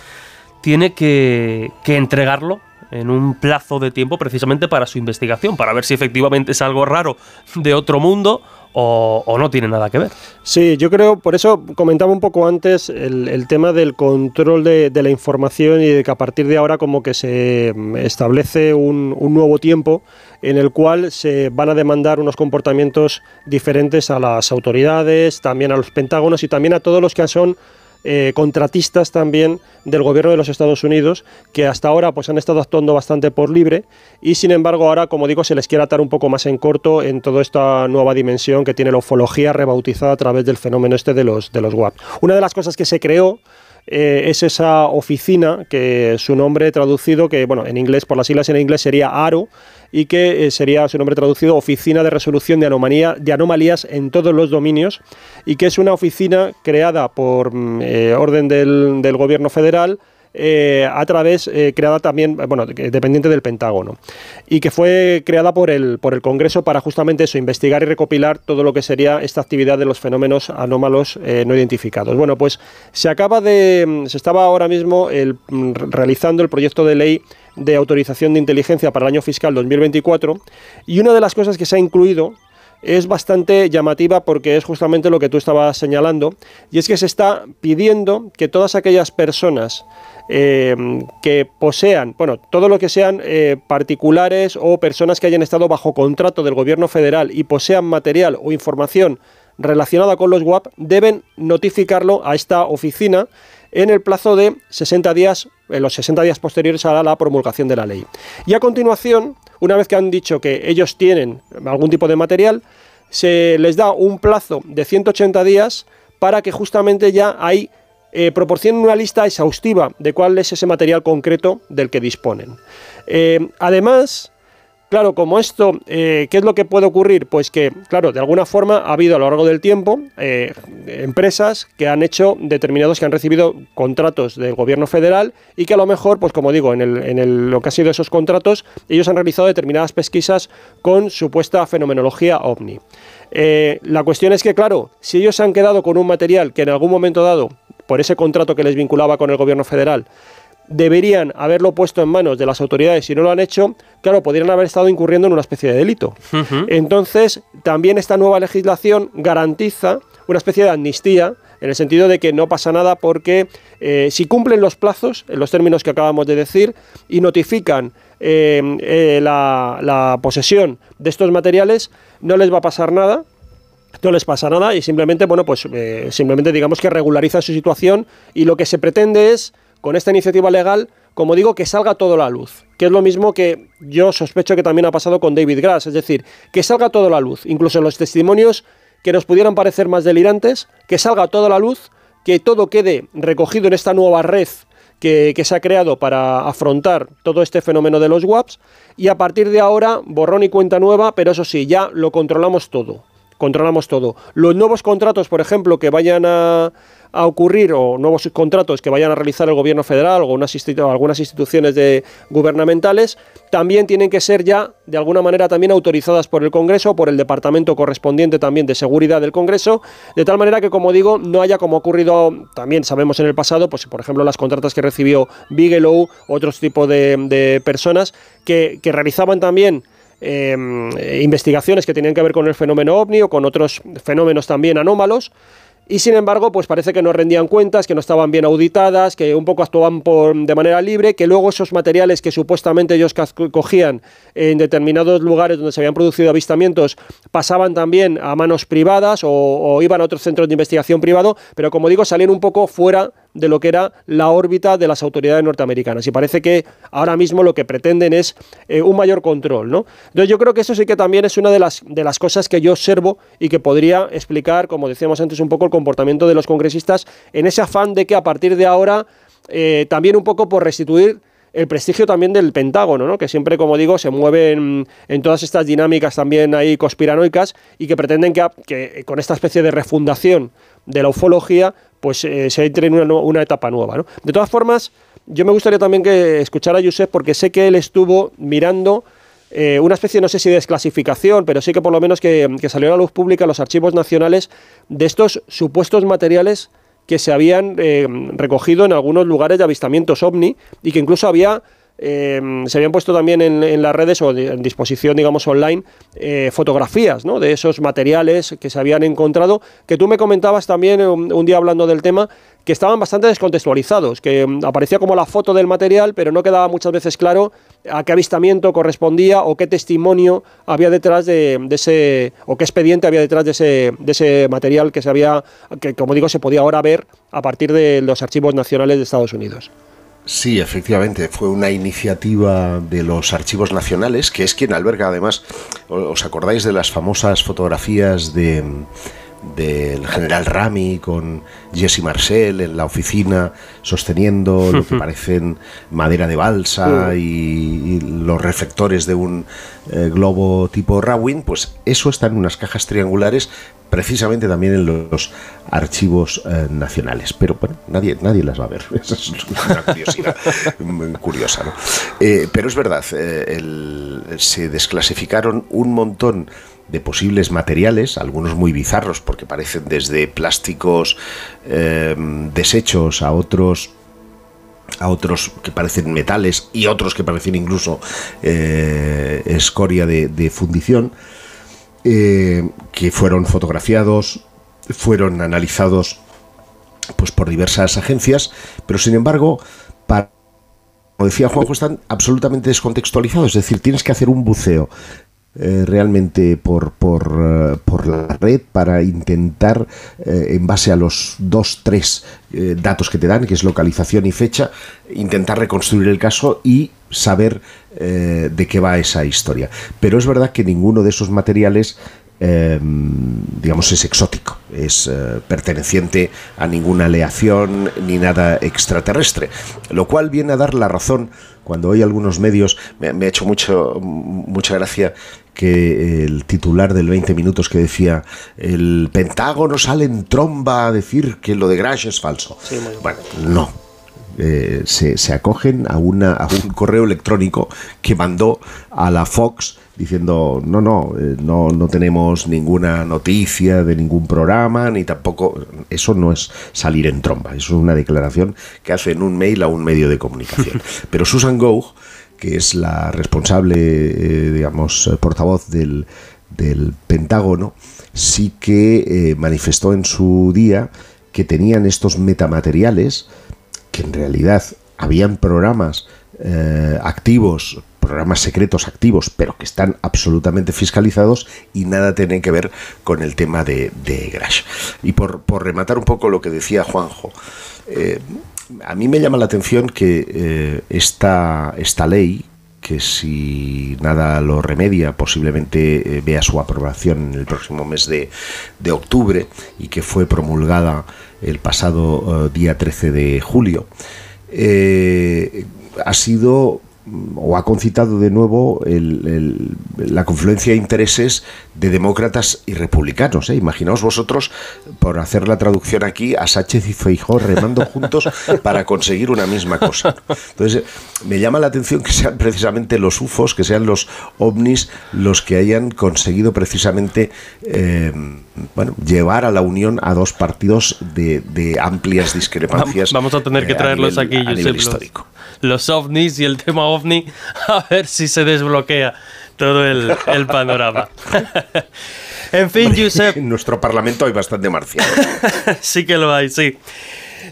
tiene que, que entregarlo en un plazo de tiempo precisamente para su investigación, para ver si efectivamente es algo raro de otro mundo o, no tiene nada que ver. Sí, yo creo, por eso comentaba un poco antes el, tema del control de, la información y de que a partir de ahora como que se establece un, un nuevo tiempo en el cual se van a demandar unos comportamientos diferentes a las autoridades, también a los pentágonos y también a todos los que son eh, contratistas también del gobierno de los Estados Unidos que hasta ahora pues han estado actuando bastante por libre y sin embargo ahora como digo se les quiere atar un poco más en corto en toda esta nueva dimensión que tiene la ufología rebautizada a través del fenómeno este de los de los WAP. Una de las cosas que se creó eh, es esa oficina que su nombre traducido, que bueno, en inglés, por las siglas en inglés sería ARO, y que eh, sería su nombre traducido Oficina de Resolución de, de Anomalías en todos los dominios, y que es una oficina creada por mm, eh, orden del, del Gobierno federal eh, a través, eh, creada también, bueno, dependiente del Pentágono, y que fue creada por el, por el Congreso para justamente eso, investigar y recopilar todo lo que sería esta actividad de los fenómenos anómalos eh, no identificados. Bueno, pues se acaba de, se estaba ahora mismo el, mm, realizando el proyecto de ley de autorización de inteligencia para el año fiscal 2024, y una de las cosas que se ha incluido es bastante llamativa porque es justamente lo que tú estabas señalando, y es que se está pidiendo que todas aquellas personas eh, que posean, bueno, todo lo que sean eh, particulares o personas que hayan estado bajo contrato del gobierno federal y posean material o información relacionada con los WAP, deben notificarlo a esta oficina en el plazo de 60 días, en los 60 días posteriores a la promulgación de la ley. Y a continuación, una vez que han dicho que ellos tienen algún tipo de material, se les da un plazo de 180 días para que justamente ya hay eh, proporcionen una lista exhaustiva de cuál es ese material concreto del que disponen. Eh, además, claro, como esto, eh, ¿qué es lo que puede ocurrir? Pues que, claro, de alguna forma ha habido a lo largo del tiempo empresas que han hecho determinados, que han recibido contratos del gobierno federal y que a lo mejor, pues como digo, en, en lo que ha sido esos contratos, ellos han realizado determinadas pesquisas con supuesta fenomenología ovni. la cuestión es que, claro, si ellos se han quedado con un material que en algún momento dado por ese contrato que les vinculaba con el gobierno federal, deberían haberlo puesto en manos de las autoridades y no lo han hecho, claro, podrían haber estado incurriendo en una especie de delito. Entonces, también esta nueva legislación garantiza una especie de amnistía en el sentido de que no pasa nada porque eh, si cumplen los plazos, en los términos que acabamos de decir, y notifican eh, eh, la, la posesión de estos materiales, no les va a pasar nada, no les pasa nada y simplemente, bueno, pues eh, simplemente digamos que regulariza su situación y lo que se pretende es, con esta iniciativa legal, como digo, que salga todo a la luz, que es lo mismo que yo sospecho que también ha pasado con David Grass, es decir, que salga todo a la luz, incluso los testimonios que nos pudieran parecer más delirantes, que salga todo a la luz, que todo quede recogido en esta nueva red que, que, se ha creado para afrontar todo este fenómeno de los WAPs y a partir de ahora borrón y cuenta nueva, pero eso sí, ya lo controlamos todo controlamos todo. Los nuevos contratos, por ejemplo, que vayan a, ocurrir o nuevos contratos que vayan a realizar el gobierno federal o algunas instituciones gubernamentales, también tienen que ser ya, de alguna manera, también autorizadas por el Congreso, por el departamento correspondiente también de seguridad del Congreso, de tal manera que, como digo, no haya como ocurrido, también sabemos en el pasado, pues por ejemplo, las contratas que recibió Bigelow, otros tipos de, personas que, que realizaban también em, investigaciones que tenían que ver con el fenómeno ovni o con otros fenómenos también anómalos y sin embargo, pues parece que no rendían cuentas, que no estaban bien auditadas, que un poco actuaban por, de manera libre, que luego esos materiales que supuestamente ellos cogían en determinados lugares donde se habían producido avistamientos pasaban también a manos privadas o, iban a otros centros de investigación privado, pero como digo, salían un poco fuera de lo que era la órbita de las autoridades norteamericanas. Y parece que ahora mismo lo que pretenden es eh, un mayor control. ¿no? Entonces yo creo que eso sí que también es una de las, de las cosas que yo observo y que podría explicar, como decíamos antes, un poco el comportamiento de los congresistas en ese afán de que a partir de ahora, eh, también un poco por restituir el prestigio también del Pentágono, ¿no? que siempre, como digo, se mueve en, todas estas dinámicas también ahí conspiranoicas y que pretenden que, que, con esta especie de refundación de la ufología pues eh, se entre en una, etapa nueva. ¿no? De todas formas, yo me gustaría también que escuchara a Josep porque sé que él estuvo mirando eh, una especie, no sé si de desclasificación, pero sí que por lo menos que, salió a la luz pública los archivos nacionales de estos supuestos materiales que se habían eh, recogido en algunos lugares de avistamientos ovni y que incluso había Em, se habían puesto también en, las redes o en disposición, digamos, online, eh, fotografías ¿no? de esos materiales que se habían encontrado, que tú me comentabas también un, día hablando del tema, que estaban bastante descontextualizados, que em, aparecía como la foto del material, pero no quedaba muchas veces claro a qué avistamiento correspondía o qué testimonio había detrás de, ese, o qué expediente había detrás de ese, de ese material que se había, que como digo, se podía ahora ver a partir de los archivos nacionales de Estados Unidos. Sí, efectivamente, fue una iniciativa de los archivos nacionales, que es quien alberga además, ¿os acordáis de las famosas fotografías de del general Rami con Jesse Marcel en la oficina sosteniendo lo que parecen madera de balsa y, los reflectores de un eh, globo tipo Rawin, pues eso está en unas cajas triangulares precisamente también en los archivos eh, nacionales. Pero bueno, nadie, nadie las va a ver. Esa es una curiosidad curiosa. ¿no? Eh, pero es verdad, se desclasificaron un montón de posibles materiales, algunos muy bizarros porque parecen desde plásticos em, desechos a otros a otros que parecen metales y otros que parecen incluso eh, escoria de, fundición, eh, que fueron fotografiados, fueron analizados pues, por diversas agencias, pero sin embargo, para, como decía Juanjo, están absolutamente descontextualizados, es decir, tienes que hacer un buceo eh, realmente por, por, eh, por, la red para intentar, eh, en base a los dos, tres datos que te dan, que es localización y fecha, intentar reconstruir el caso y saber de qué va esa historia. Pero es verdad que ninguno de esos materiales Em, digamos, es exótico, es perteneciente a ninguna aleación ni nada extraterrestre, lo cual viene a dar la razón cuando hoy algunos medios, me, ha hecho mucho, mucha gracia que el titular del 20 minutos que decía el Pentágono sale en tromba a decir que lo de Grash es falso. bueno, no, eh, se, se, acogen a, una, a un correo electrónico que mandó a la Fox diciendo, no, no, eh, no, no tenemos ninguna noticia de ningún programa, ni tampoco, eso no es salir en tromba, eso es una declaración que hace en un mail a un medio de comunicación. Pero Susan Gough, que es la responsable, eh, digamos, portavoz del, Pentágono, sí que manifestó en su día que tenían estos metamateriales que en realidad habían programas eh, activos, programas secretos activos, pero que están absolutamente fiscalizados y nada tienen que ver con el tema de, de Grash. Y por, rematar un poco lo que decía Juanjo, eh, a mí me llama la atención que eh, esta, esta ley, que si nada lo remedia, posiblemente vea su aprobación en el próximo mes de, de octubre y que fue promulgada el pasado día 13 de julio, eh, ha sido o ha concitado de nuevo la confluencia de intereses de demócratas y republicanos. ¿eh? Imaginaos vosotros, por hacer la traducción aquí, a Sánchez y Feijó remando juntos para conseguir una misma cosa. Entonces, me llama la atención que sean precisamente los UFOs, que sean los ovnis, los que hayan conseguido precisamente eh, bueno, llevar a la unión a dos partidos de, amplias discrepancias. Vamos a tener que eh, traerlos aquí, a nivel histórico los ovnis y el tema ovni, a ver si se desbloquea. todo el, el panorama. en fin, Josep. En nuestro parlamento hay bastante marciano. sí que lo hay, sí.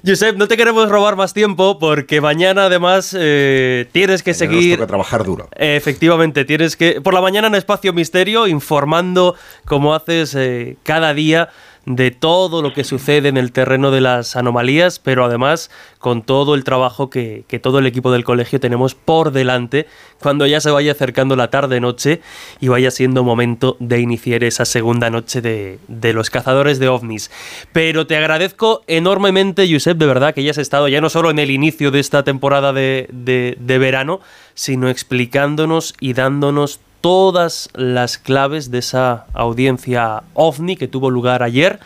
Josep, no te queremos robar más tiempo porque mañana además eh, tienes que Mañana seguir... Nos toca trabajar duro. Efectivamente, tienes que... Por la mañana en Espacio Misterio, informando como haces eh, cada día de todo lo que sucede en el terreno de las anomalías, pero además con todo el trabajo que, que todo el equipo del colegio tenemos por delante cuando ya se vaya acercando la tarde-noche y vaya siendo momento de iniciar esa segunda noche de, de los cazadores de ovnis. Pero te agradezco enormemente, Josep, de verdad, que hayas estado ya no solo en el inicio de esta temporada de, de, de verano, sino explicándonos y dándonos todas las claves de esa audiencia ovni que tuvo lugar ayer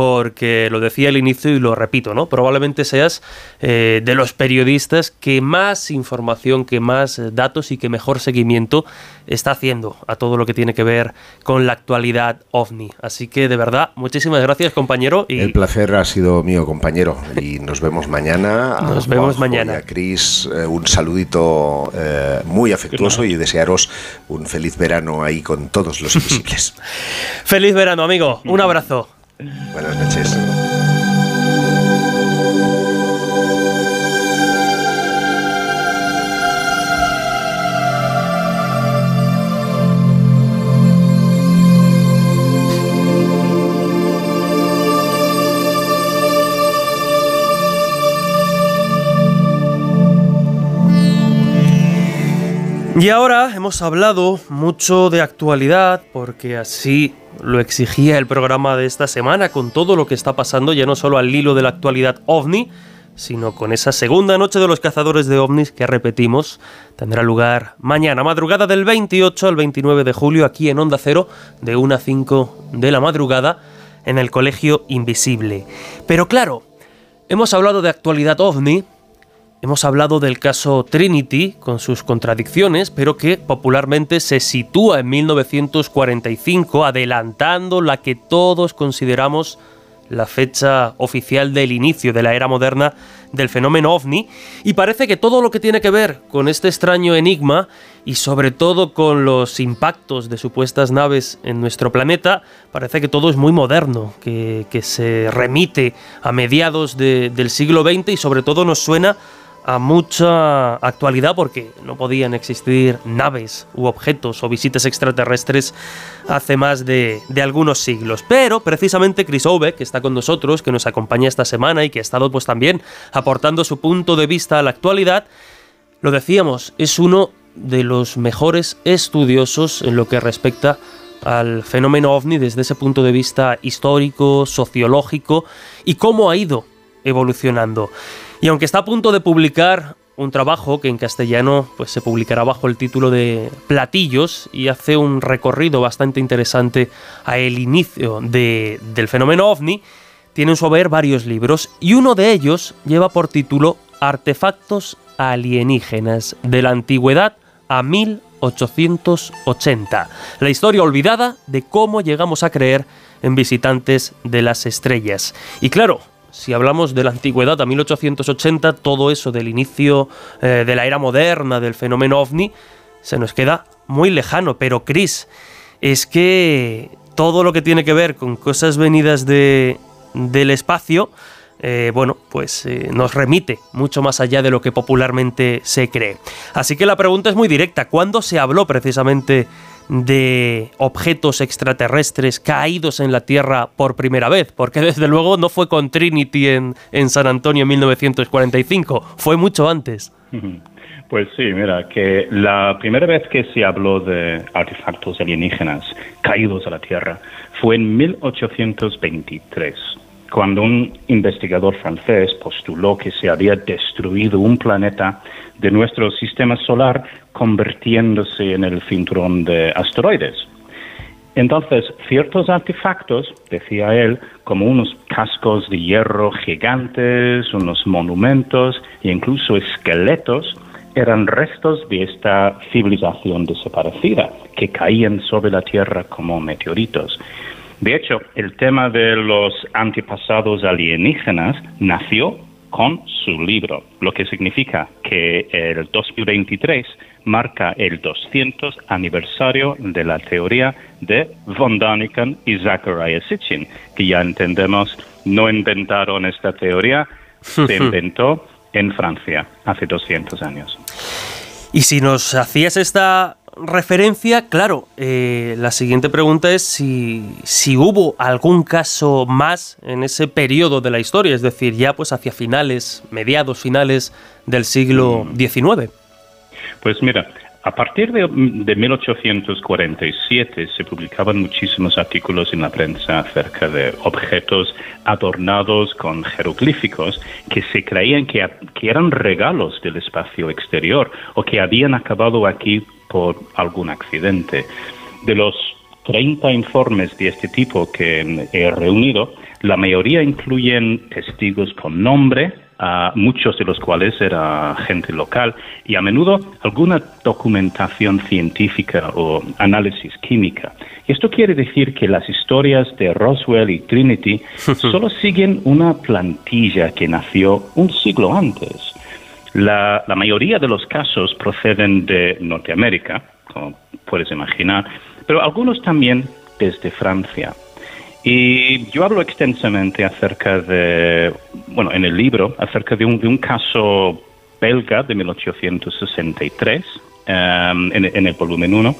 porque lo decía al inicio y lo repito, ¿no? Probablemente seas eh, de los periodistas que más información, que más eh, datos y que mejor seguimiento está haciendo a todo lo que tiene que ver con la actualidad ovni. Así que de verdad, muchísimas gracias, compañero. Y El placer ha sido mío, compañero. Y nos vemos mañana. A Nos vemos Juanjo mañana. Y a Cris, eh, un saludito eh, muy afectuoso y desearos un feliz verano ahí con todos los invisibles. feliz verano, amigo. Un abrazo. Buenas noches. Y ahora hemos hablado mucho de actualidad porque así lo exigía el programa de esta semana con todo lo que está pasando ya no solo al hilo de la actualidad ovni, sino con esa segunda noche de los cazadores de ovnis que repetimos tendrá lugar mañana, madrugada del 28 al 29 de julio aquí en Onda Cero de 1 a 5 de la madrugada en el Colegio Invisible. Pero claro, hemos hablado de actualidad ovni, Hemos hablado del caso Trinity, con sus contradicciones, pero que popularmente se sitúa en 1945, adelantando la que todos consideramos la fecha oficial del inicio de la era moderna del fenómeno ovni, y parece que todo lo que tiene que ver con este extraño enigma, y sobre todo con los impactos de supuestas naves en nuestro planeta, parece que todo es muy moderno, que, se remite a mediados de- del siglo XX y sobre todo nos suena a mucha actualidad porque no podían existir naves u objetos o visitas extraterrestres hace más de, algunos siglos. Pero precisamente Chris Ove, que está con nosotros, que nos acompaña esta semana y que ha estado pues también aportando su punto de vista a la actualidad, lo decíamos, es uno de los mejores estudiosos en lo que respecta al fenómeno ovni desde ese punto de vista histórico, sociológico y cómo ha ido evolucionando. Y aunque está a punto de publicar un trabajo que en castellano pues se publicará bajo el título de Platillos y hace un recorrido bastante interesante a el inicio de- del fenómeno ovni, tiene en su haber varios libros y uno de ellos lleva por título Artefactos alienígenas de la antigüedad a 1880. La historia olvidada de cómo llegamos a creer en visitantes de las estrellas. Y claro, si hablamos de la antigüedad a 1880, todo eso del inicio eh, de la era moderna, del fenómeno ovni, se nos queda muy lejano. Pero Chris, es que todo lo que tiene que ver con cosas venidas de, del espacio, eh, bueno, pues eh, nos remite mucho más allá de lo que popularmente se cree. Así que la pregunta es muy directa. ¿Cuándo se habló precisamente de objetos extraterrestres caídos en la Tierra por primera vez? Porque desde luego no fue con Trinity en, en San Antonio en 1945, fue mucho antes. Pues sí, mira, que la primera vez que se habló de artefactos alienígenas caídos a la Tierra fue en 1823, cuando un investigador francés postuló que se había destruido un planeta de nuestro sistema solar convirtiéndose en el cinturón de asteroides. Entonces, ciertos artefactos, decía él, como unos cascos de hierro gigantes, unos monumentos e incluso esqueletos, eran restos de esta civilización desaparecida que caían sobre la Tierra como meteoritos. De hecho, el tema de los antepasados alienígenas nació con su libro, lo que significa que el 2023 marca el 200 aniversario de la teoría de von Daniken y Zachariah Sitchin, que ya entendemos no inventaron esta teoría, se inventó en Francia hace 200 años. Y si nos hacías esta referencia, claro, eh, la siguiente pregunta es si, si, hubo algún caso más en ese periodo de la historia, es decir, ya pues hacia finales, mediados finales del siglo XIX. Mm. Pues mira, a partir de, 1847 se publicaban muchísimos artículos en la prensa acerca de objetos adornados con jeroglíficos que se creían que, que eran regalos del espacio exterior o que habían acabado aquí por algún accidente. De los 30 informes de este tipo que he reunido, la mayoría incluyen testigos con nombre, muchos de los cuales era gente local, y a menudo alguna documentación científica o análisis química. Y esto quiere decir que las historias de Roswell y Trinity solo siguen una plantilla que nació un siglo antes. La, la mayoría de los casos proceden de Norteamérica, como puedes imaginar, pero algunos también desde Francia. Y yo hablo extensamente acerca de, bueno, en el libro, acerca de un, de un caso belga de 1863, um, en, en, el volumen 1,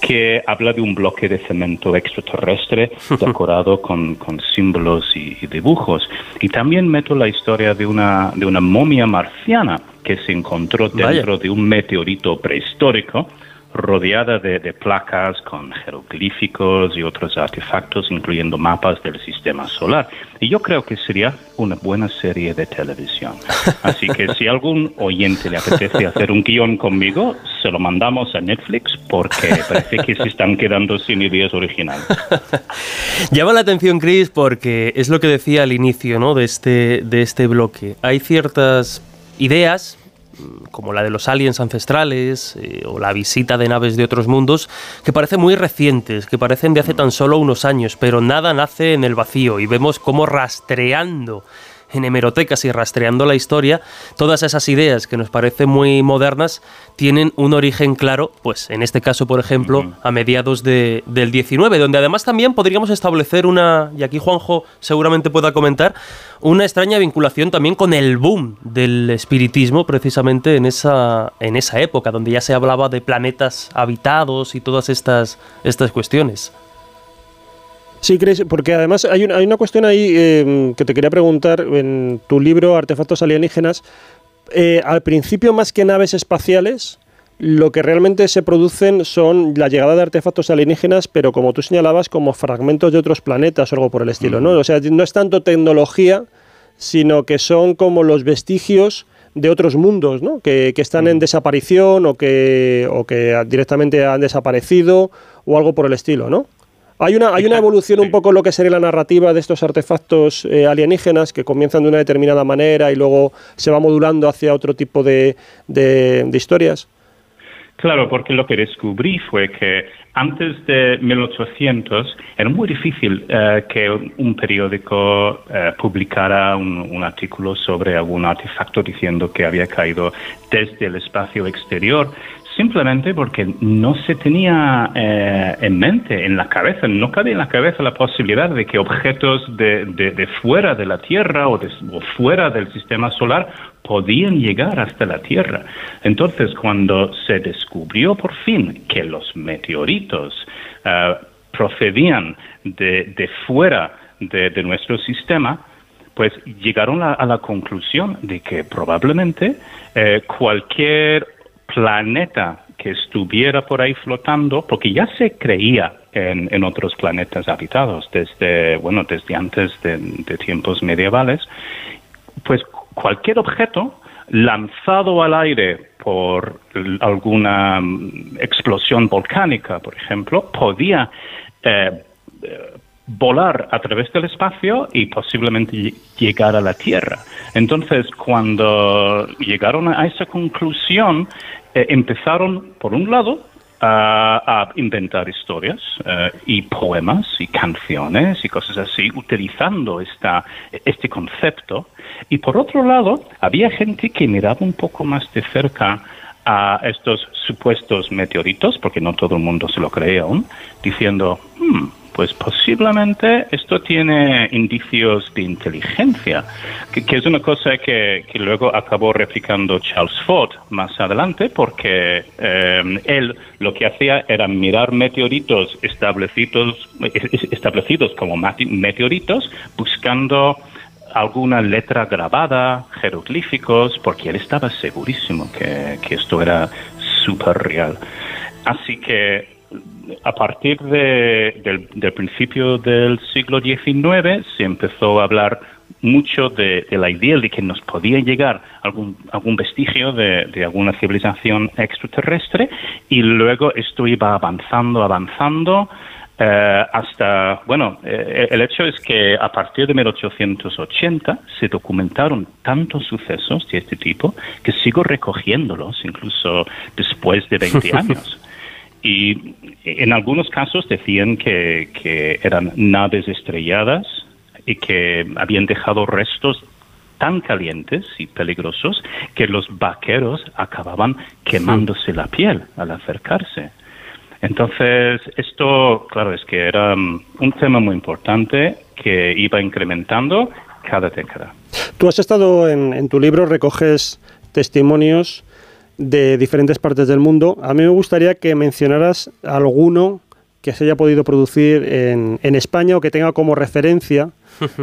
que habla de un bloque de cemento extraterrestre decorado con, con símbolos y, y, dibujos. Y también meto la historia de una, de una momia marciana que se encontró dentro de un meteorito prehistórico rodeada de, placas con jeroglíficos y otros artefactos, incluyendo mapas del sistema solar. Y yo creo que sería una buena serie de televisión. Así que si algún oyente le apetece hacer un guion conmigo, se lo mandamos a Netflix porque parece que se están quedando sin ideas originales. Llama la atención, Chris, porque es lo que decía al inicio ¿no? de, este, de este bloque. Hay ciertas ideas como la de los aliens ancestrales eh, o la visita de naves de otros mundos, que parecen muy recientes, que parecen de hace tan solo unos años, pero nada nace en el vacío y vemos cómo rastreando en hemerotecas y rastreando la historia, todas esas ideas que nos parecen muy modernas tienen un origen claro, pues en este caso, por ejemplo, a mediados de, del 19, donde además también podríamos establecer una, y aquí Juanjo seguramente pueda comentar, una extraña vinculación también con el boom del espiritismo precisamente en esa, en esa época, donde ya se hablaba de planetas habitados y todas estas, estas cuestiones. Sí, crees, porque además hay una, hay una cuestión ahí eh, que te quería preguntar en tu libro Artefactos alienígenas. Eh, al principio, más que naves espaciales, lo que realmente se producen son la llegada de artefactos alienígenas, pero como tú señalabas, como fragmentos de otros planetas o algo por el estilo, ¿no? O sea, no es tanto tecnología, sino que son como los vestigios de otros mundos, ¿no? Que, que están en desaparición o que, o que directamente han desaparecido o algo por el estilo, ¿no? Hay una, hay una evolución un poco en lo que sería la narrativa de estos artefactos eh, alienígenas que comienzan de una determinada manera y luego se va modulando hacia otro tipo de, de, historias. Claro, porque lo que descubrí fue que antes de 1800 era muy difícil eh, que un periódico eh, publicara un, un, artículo sobre algún artefacto diciendo que había caído desde el espacio exterior, simplemente porque no se tenía eh, en mente, en la cabeza, no cabía en la cabeza la posibilidad de que objetos de, de, fuera de la Tierra o, o, fuera del sistema solar podían llegar hasta la Tierra. Entonces, cuando se descubrió por fin que los meteoritos uh, procedían de, de fuera de, de, nuestro sistema, pues llegaron a, a, la conclusión de que probablemente eh, cualquier planeta que estuviera por ahí flotando, porque ya se creía en, en otros planetas habitados desde, bueno, desde antes de, tiempos medievales, pues cualquier objeto lanzado al aire por alguna mm, explosión volcánica, por ejemplo, podía eh, volar a través del espacio y posiblemente llegar a la Tierra. Entonces, cuando llegaron a esa conclusión, eh, empezaron, por un lado, a inventar historias eh, y poemas y canciones y cosas así, utilizando esta, este concepto. Y por otro lado, había gente que miraba un poco más de cerca a estos supuestos meteoritos, porque no todo el mundo se lo cree aún, diciendo, hmm, pues posiblemente esto tiene indicios de inteligencia, que, es una cosa que, luego acabó replicando Charles Ford más adelante, porque eh, él lo que hacía era mirar meteoritos establecidos, establecidos como meteoritos, buscando alguna letra grabada, jeroglíficos, porque él estaba segurísimo que, que esto era súper real. Así que a partir del, principio del siglo XIX se empezó a hablar mucho de, la idea de que nos podía llegar algún, algún vestigio de, alguna civilización extraterrestre y luego esto iba avanzando, avanzando eh, hasta, bueno, eh, el hecho es que a partir de 1880 se documentaron tantos sucesos de este tipo que sigo recogiéndolos incluso después de 20 años. Y en algunos casos decían que, eran naves estrelladas y que habían dejado restos tan calientes y peligrosos que los vaqueros acababan quemándose la piel al acercarse. Entonces, esto, claro, es que era um, un tema muy importante que iba incrementando cada década. Tú has estado en tu libro, recoges testimonios de diferentes partes del mundo. A mí me gustaría que mencionaras alguno que se haya podido producir en, en España o que tenga como referencia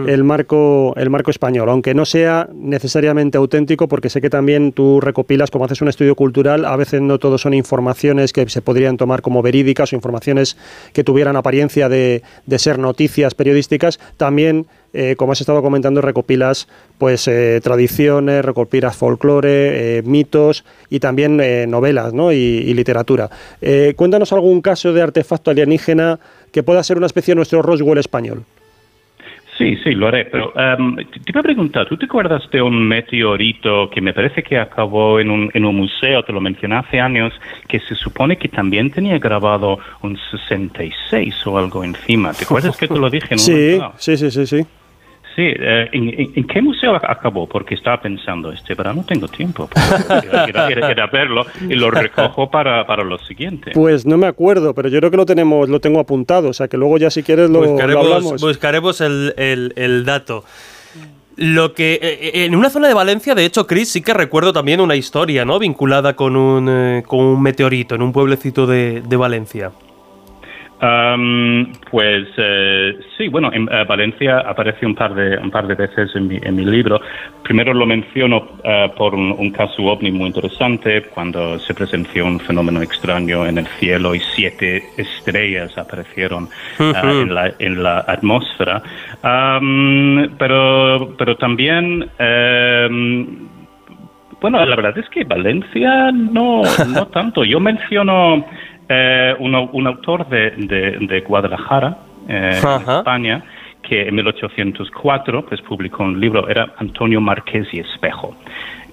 el marco, el marco español, aunque no sea necesariamente auténtico, porque sé que también tú recopilas, como haces un estudio cultural, a veces no todo son informaciones que se podrían tomar como verídicas o informaciones que tuvieran apariencia de, de ser noticias periodísticas, también eh, como has estado comentando, recopilas pues eh, tradiciones, recopilas folclore, eh, mitos y también novelas ¿no? y, y literatura. cuéntanos algún caso de artefacto alienígena que pueda ser una especie de nuestro Roswell español. Sí, sí, lo haré, pero um, te iba a preguntar, ¿tú te acuerdas de un meteorito que me parece que acabó en un, en un museo, te lo mencioné hace años, que se supone que también tenía grabado un 66 o algo encima? ¿Te acuerdas que te lo dije en un Sí, sí, sí, sí, sí. Sí, eh, ¿en, qué museo acabó? Porque estaba pensando, este verano tengo tiempo para ir, a verlo y lo recojo para, para lo siguiente. Pues no me acuerdo, pero yo creo que lo tenemos, lo tengo apuntado, o sea que luego ya si quieres lo, buscaremos, Buscaremos el, el, dato. Lo que eh, en una zona de Valencia, de hecho, Chris, sí que recuerdo también una historia, ¿no? Vinculada con un, eh, con un meteorito en un pueblecito de, de Valencia pues eh, sí, bueno, en eh, Valencia aparece un par de un par de veces en mi, en mi libro. Primero lo menciono eh, por un, caso ovni muy interesante cuando se presenció un fenómeno extraño en el cielo y siete estrellas aparecieron en, la, en la atmósfera. pero pero también bueno, la verdad es que Valencia no no tanto. Yo menciono eh, un, autor de, de, Guadalajara, eh, España, que en 1804 pues, publicó un libro, era Antonio Marqués y Espejo.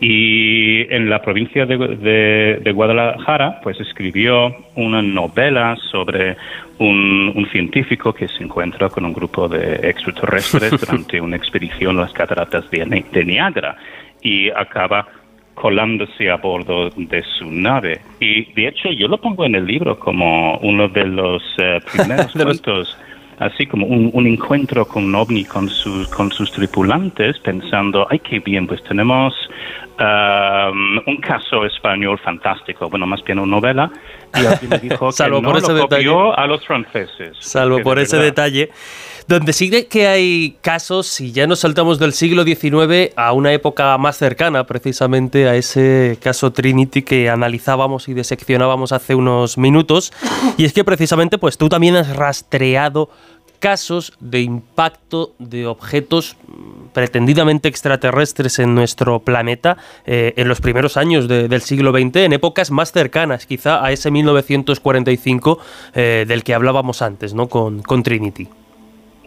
Y en la provincia de, de, Guadalajara, pues escribió una novela sobre un, un, científico que se encuentra con un grupo de extraterrestres durante una expedición a las cataratas de, de Niágara y acaba colándose a bordo de su nave. Y de hecho yo lo pongo en el libro como uno de los eh, primeros cuentos, así como un, encuentro con un ovni con sus, con sus tripulantes, pensando, ay, qué bien, pues tenemos um, un caso español fantástico, bueno, más bien una novela, y alguien me dijo que no por ese lo copió a los franceses. Salvo por ese detalle donde sí que hay casos, si ya nos saltamos del siglo XIX a una época más cercana, precisamente a ese caso Trinity que analizábamos y diseccionábamos hace unos minutos, y es que precisamente pues tú también has rastreado casos de impacto de objetos pretendidamente extraterrestres en nuestro planeta eh, en los primeros años del siglo XX, en épocas más cercanas quizá a ese 1945 eh, del que hablábamos antes, ¿no? Con Trinity.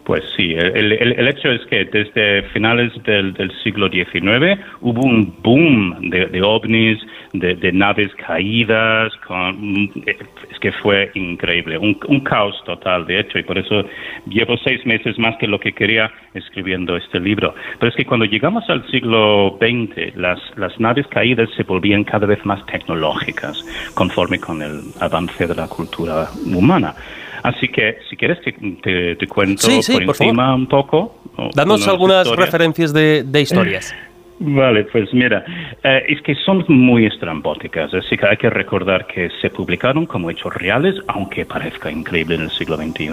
Pues sí, el, hecho es que desde finales del, del siglo XIX hubo un boom de, ovnis, de, naves caídas, con, es que fue increíble, un, un, caos total, de hecho, y por eso llevo seis meses más que lo que quería escribiendo este libro. Pero es que cuando llegamos al siglo XX, las, las naves caídas se volvían cada vez más tecnológicas, conforme con el avance de la cultura humana. Así que, si quieres, te, te, cuento por, encima un poco. Danos algunas referencias de, de historias. Vale, pues mira, eh, es que son muy estrambóticas, así que hay que recordar que se publicaron como hechos reales, aunque parezca increíble en el siglo XXI.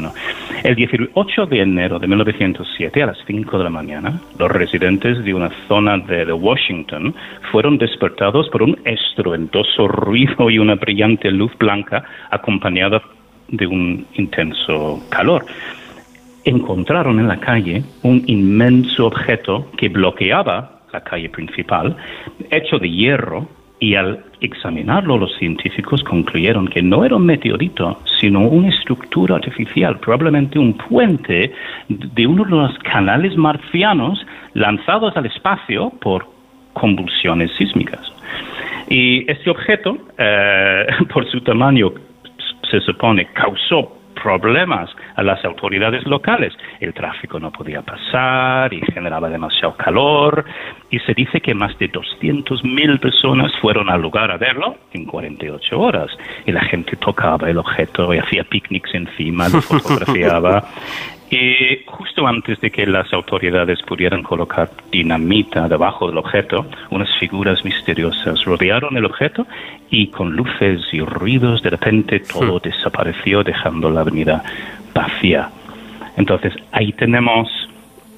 El 18 de enero de 1907, a las 5 de la mañana, los residentes de una zona de, de Washington fueron despertados por un estruendoso ruido y una brillante luz blanca acompañada de un intenso calor. Encontraron en la calle un inmenso objeto que bloqueaba la calle principal, hecho de hierro, y al examinarlo los científicos concluyeron que no era un meteorito, sino una estructura artificial, probablemente un puente de uno de los canales marcianos lanzados al espacio por convulsiones sísmicas. Y este objeto, eh, por su tamaño se supone, causó problemas a las autoridades locales. El tráfico no podía pasar y generaba demasiado calor. Y se dice que más de 200.000 personas fueron al lugar a verlo en 48 horas. Y la gente tocaba el objeto y hacía picnics encima, lo fotografiaba y justo antes de que las autoridades pudieran colocar dinamita debajo del objeto, unas figuras misteriosas rodearon el objeto y con luces y ruidos de repente todo hmm. desapareció dejando la avenida vacía. Entonces ahí tenemos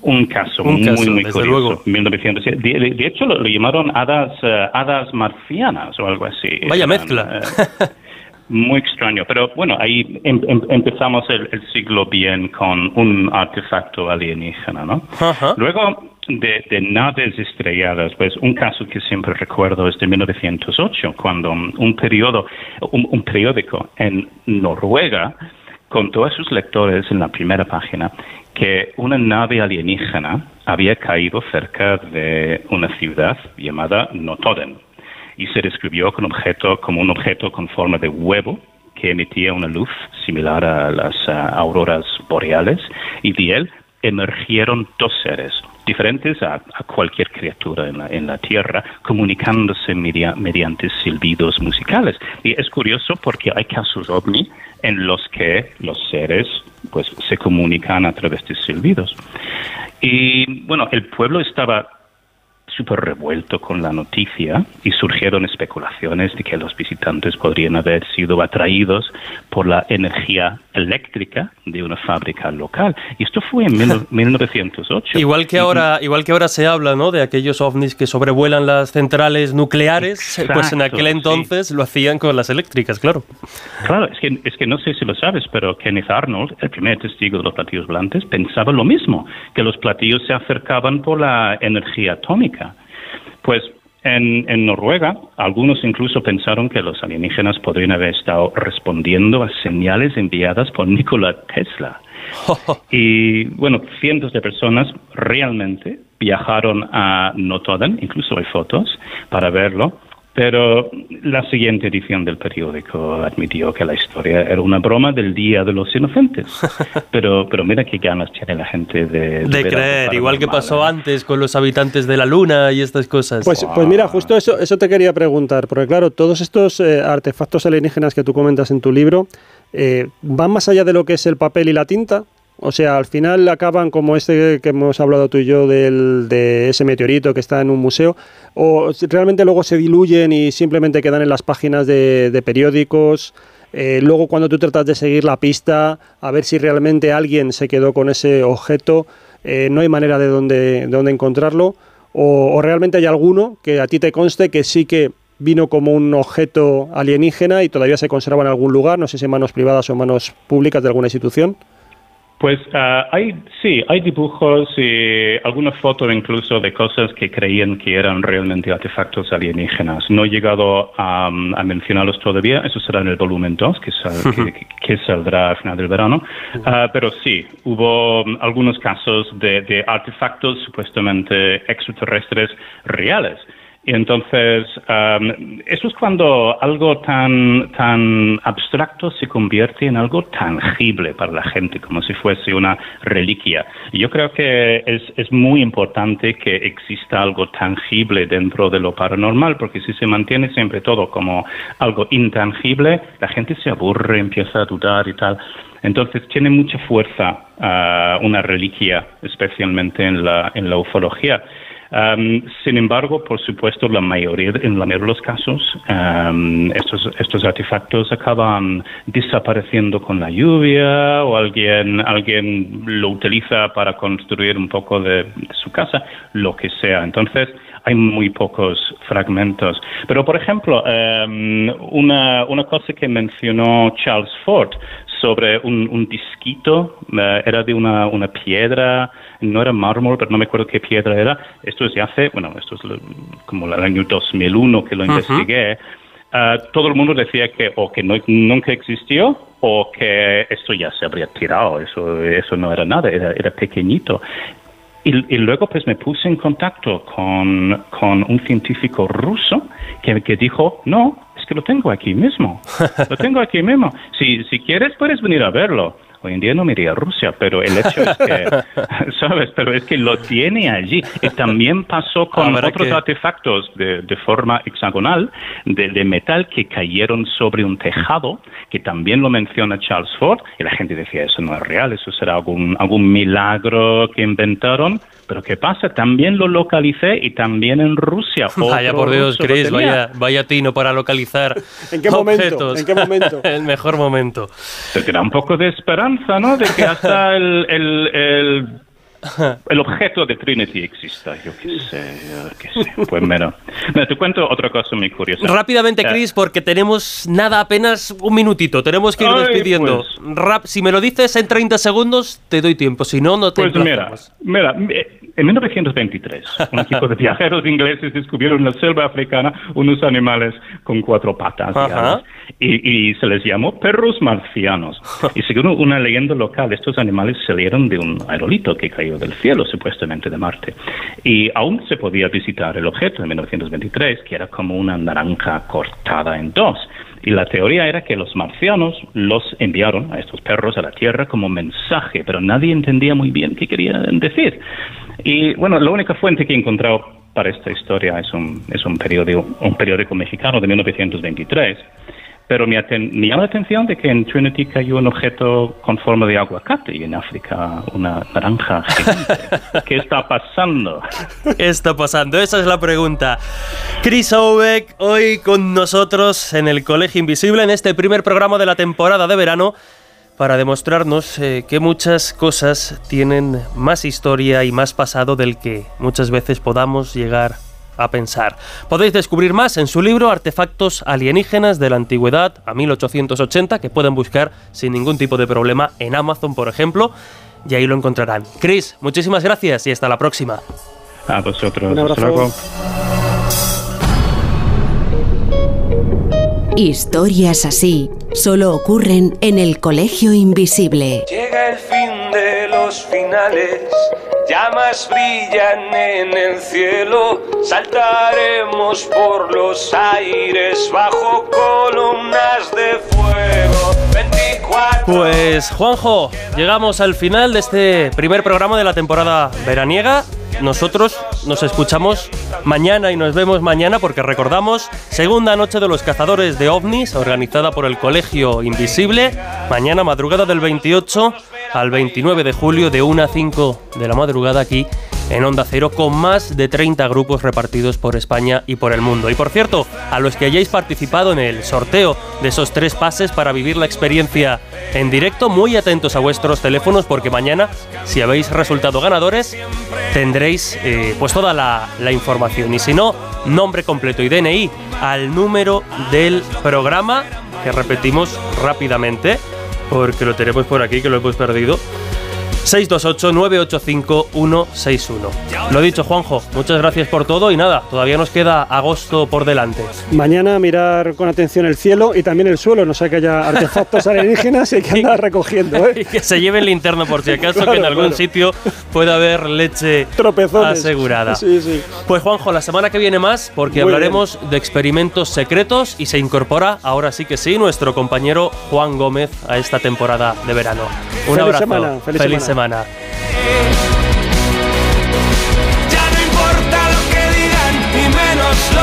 un caso muy, muy curioso. De, hecho lo, llamaron hadas, eh, hadas marcianas o algo así. Vaya mezcla. Eh, muy extraño, pero bueno, ahí em, em, empezamos el, siglo bien con un artefacto alienígena, ¿no? Luego de, naves estrelladas, pues un caso que siempre recuerdo es de 1908, cuando un periodo, un, periódico en Noruega contó a sus lectores en la primera página que una nave alienígena había caído cerca de una ciudad llamada Notoden y se describió como, objeto, como un objeto con forma de huevo que emitía una luz similar a las auroras boreales y de él emergieron dos seres diferentes a, cualquier criatura en la, en la Tierra, comunicándose mediante silbidos musicales. Y es curioso porque hay casos ovni en los que los seres pues se comunican a través de silbidos. Y bueno, el pueblo estaba súper revuelto con la noticia y surgieron especulaciones de que los visitantes podrían haber sido atraídos por la energía eléctrica de una fábrica local. Y esto fue en 1908. igual que ahora, igual que ahora se habla, ¿no? De aquellos ovnis que sobrevuelan las centrales nucleares, pues en aquel entonces lo hacían con las eléctricas, claro. Claro, es que, es que no sé si lo sabes, pero Kenneth Arnold, el primer testigo de los platillos volantes, pensaba lo mismo, que los platillos se acercaban por la energía atómica. Pues en, Noruega, algunos incluso pensaron que los alienígenas podrían haber estado respondiendo a señales enviadas por Nikola Tesla. y bueno, cientos de personas realmente viajaron a Notoden, incluso hay fotos para verlo, pero la siguiente edición del periódico admitió que la historia era una broma del Día de los Inocentes. Pero, pero mira qué ganas tiene la gente de... De, creer, igual que pasó ¿eh? antes con los habitantes de la Luna y estas cosas. Pues, pues mira, justo eso, eso te quería preguntar, porque claro, todos estos eh, artefactos alienígenas que tú comentas en tu libro, eh, ¿van más allá de lo que es el papel y la tinta? O sea, al final acaban como este que hemos hablado tú y yo del, de ese meteorito que está en un museo, o realmente luego se diluyen y simplemente quedan en las páginas de, periódicos. Eh, luego cuando tú tratas de seguir la pista, a ver si realmente alguien se quedó con ese objeto, eh, no hay manera de dónde, de encontrarlo, o, o realmente hay alguno que a ti te conste que sí que vino como un objeto alienígena y todavía se conserva en algún lugar, no sé si en manos privadas o en manos públicas de alguna institución. Pues ah, hay, sí, hay dibujos y algunas fotos incluso de cosas que creían que eran realmente artefactos alienígenas. No he llegado a, mencionarlos todavía, eso será en el volumen 2, que, que, saldrá a final del verano. Ah, pero sí, hubo algunos casos de, de artefactos supuestamente extraterrestres reales. Y entonces, eso es cuando algo tan, tan abstracto se convierte en algo tangible para la gente, como si fuese una reliquia. Y yo creo que es, es muy importante que exista algo tangible dentro de lo paranormal, porque si se mantiene siempre todo como algo intangible, la gente se aburre, empieza a dudar y tal. Entonces tiene mucha fuerza ah, una reliquia, especialmente en la, en la ufología sin embargo, por supuesto, la mayoría, en la mayoría de los casos, estos, estos artefactos acaban desapareciendo con la lluvia o alguien, alguien lo utiliza para construir un poco de, su casa, lo que sea. Entonces, hay muy pocos fragmentos. Pero, por ejemplo, una, una cosa que mencionó Charles Ford sobre un, un disquito, eh, era de una, una, piedra, no era mármol, pero no me acuerdo qué piedra era. Esto es de hace, bueno, esto es como el año 2001 que lo investigué. Eh, todo el mundo decía que o que no, nunca existió o que esto ya se habría tirado, eso, eso no era nada, era, era pequeñito. Y, y, luego pues me puse en contacto con, con un científico ruso que, que dijo, no, que lo tengo aquí mismo. Lo tengo aquí mismo. Si, si quieres, puedes venir a verlo. Hoy en día no me iría a Rusia, pero el hecho es que, ¿sabes? Pero es que lo tiene allí. Y también pasó con otros artefactos de, de, forma hexagonal, de, de, metal, que cayeron sobre un tejado, que también lo menciona Charles Ford, y la gente decía, eso no es real, eso será algún, algún milagro que inventaron. Pero ¿qué pasa? También lo localicé y también en Rusia. Vaya por Dios, Chris, vaya, vaya tino para localizar ¿En qué momento? ¿En qué momento? el mejor momento. Te da un poco de esperanza, ¿no? De que hasta el, el, el el objeto de Trinity exista, yo qué sé, yo qué sé. Pues mira, te cuento otra cosa muy curiosa. Rápidamente, eh, Chris, porque tenemos nada, apenas un minutito, tenemos que ir despidiendo. Pues. Rap, si me lo dices en 30 segundos, te doy tiempo, si no, no te Pues mira, mira, en 1923, un equipo de viajeros ingleses descubrieron en la selva africana unos animales con cuatro patas y, y, se les llamó perros marcianos. Y según una leyenda local, estos animales salieron de un aerolito que cayó del cielo, supuestamente de Marte. Y aún se podía visitar el objeto en 1923, que era como una naranja cortada en dos. Y la teoría era que los marcianos los enviaron a estos perros a la Tierra como mensaje, pero nadie entendía muy bien qué querían decir. Y bueno, la única fuente que he encontrado para esta historia es un, es un, periódico, un periódico mexicano de 1923. Pero me, llama la atención de que en Trinity cayó un objeto con forma de aguacate y en África una naranja ¿Qué está pasando? ¿Qué está pasando? Esa es la pregunta. Chris Obeck, hoy con nosotros en el Colegio Invisible, en este primer programa de la temporada de verano para demostrarnos eh, que muchas cosas tienen más historia y más pasado del que muchas veces podamos llegar a pensar. Podéis descubrir más en su libro Artefactos alienígenas de la antigüedad a 1880 que pueden buscar sin ningún tipo de problema en Amazon, por ejemplo, y ahí lo encontrarán. Chris, muchísimas gracias y hasta la próxima. A vosotros. Un abrazo. Historias así solo ocurren en el Colegio Invisible. Llega el fin los finales, llamas brillan en el cielo, saltaremos por los aires bajo columnas de fuego. 24 pues Juanjo, llegamos al final de este primer programa de la temporada veraniega nosotros nos escuchamos mañana y nos vemos mañana porque recordamos segunda noche de los cazadores de ovnis organizada por el Colegio Invisible. Mañana madrugada del 28 al 29 de julio de 1 a 5 de la madrugada aquí en Onda Cero con más de 30 grupos repartidos por España y por el mundo. Y por cierto, a los que hayáis participado en el sorteo de esos tres pases para vivir la experiencia en directo, muy atentos a vuestros teléfonos porque mañana, si habéis resultado ganadores, tendréis eh, pues toda la, la información. Y si no, nombre completo y DNI al número del programa que repetimos rápidamente porque lo tenemos por aquí que lo hemos perdido 628-985-161. Lo dicho, Juanjo, muchas gracias por todo y nada, todavía nos queda agosto por delante. Mañana mirar con atención el cielo y también el suelo, no sea que haya artefactos alienígenas y que andar recogiendo. ¿eh? Y que se lleven linterna por si acaso, que en algún sitio pueda haber leche Tropezones. asegurada. Sí, sí. Pues Juanjo, la semana que viene más, porque Muy hablaremos de experimentos secretos y se incorpora, ahora sí que sí, nuestro compañero Juan Gómez a esta temporada de verano. Un Feliz abrazo. semana, feliz semana.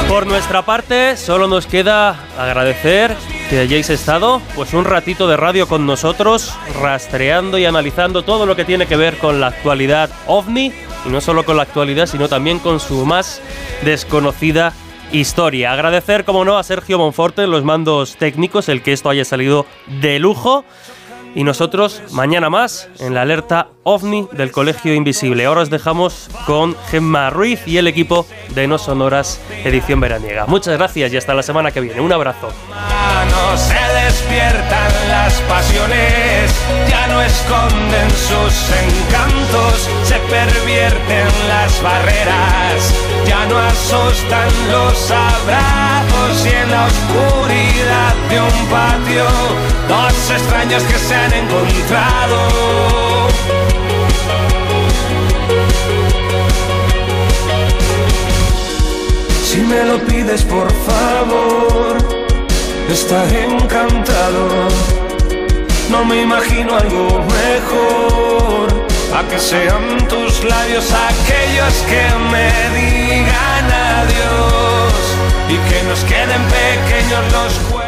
Por nuestra parte, solo nos queda agradecer que hayáis estado pues un ratito de radio con nosotros, rastreando y analizando todo lo que tiene que ver con la actualidad ovni, y no solo con la actualidad, sino también con su más desconocida historia. Agradecer, como no, a Sergio Monforte los mandos técnicos, el que esto haya salido de lujo. Y nosotros mañana más en la alerta OVNI del Colegio Invisible. Ahora os dejamos con Gemma Ruiz y el equipo de No Sonoras Edición Veraniega. Muchas gracias y hasta la semana que viene. Un abrazo. Despiertan las pasiones, ya no esconden sus encantos, se pervierten las barreras, ya no asustan los abrazos y en la oscuridad de un patio, dos extraños que se han encontrado. Si me lo pides por favor, estaré encantado. No me imagino algo mejor. A que sean tus labios aquellos que me digan adiós y que nos queden pequeños los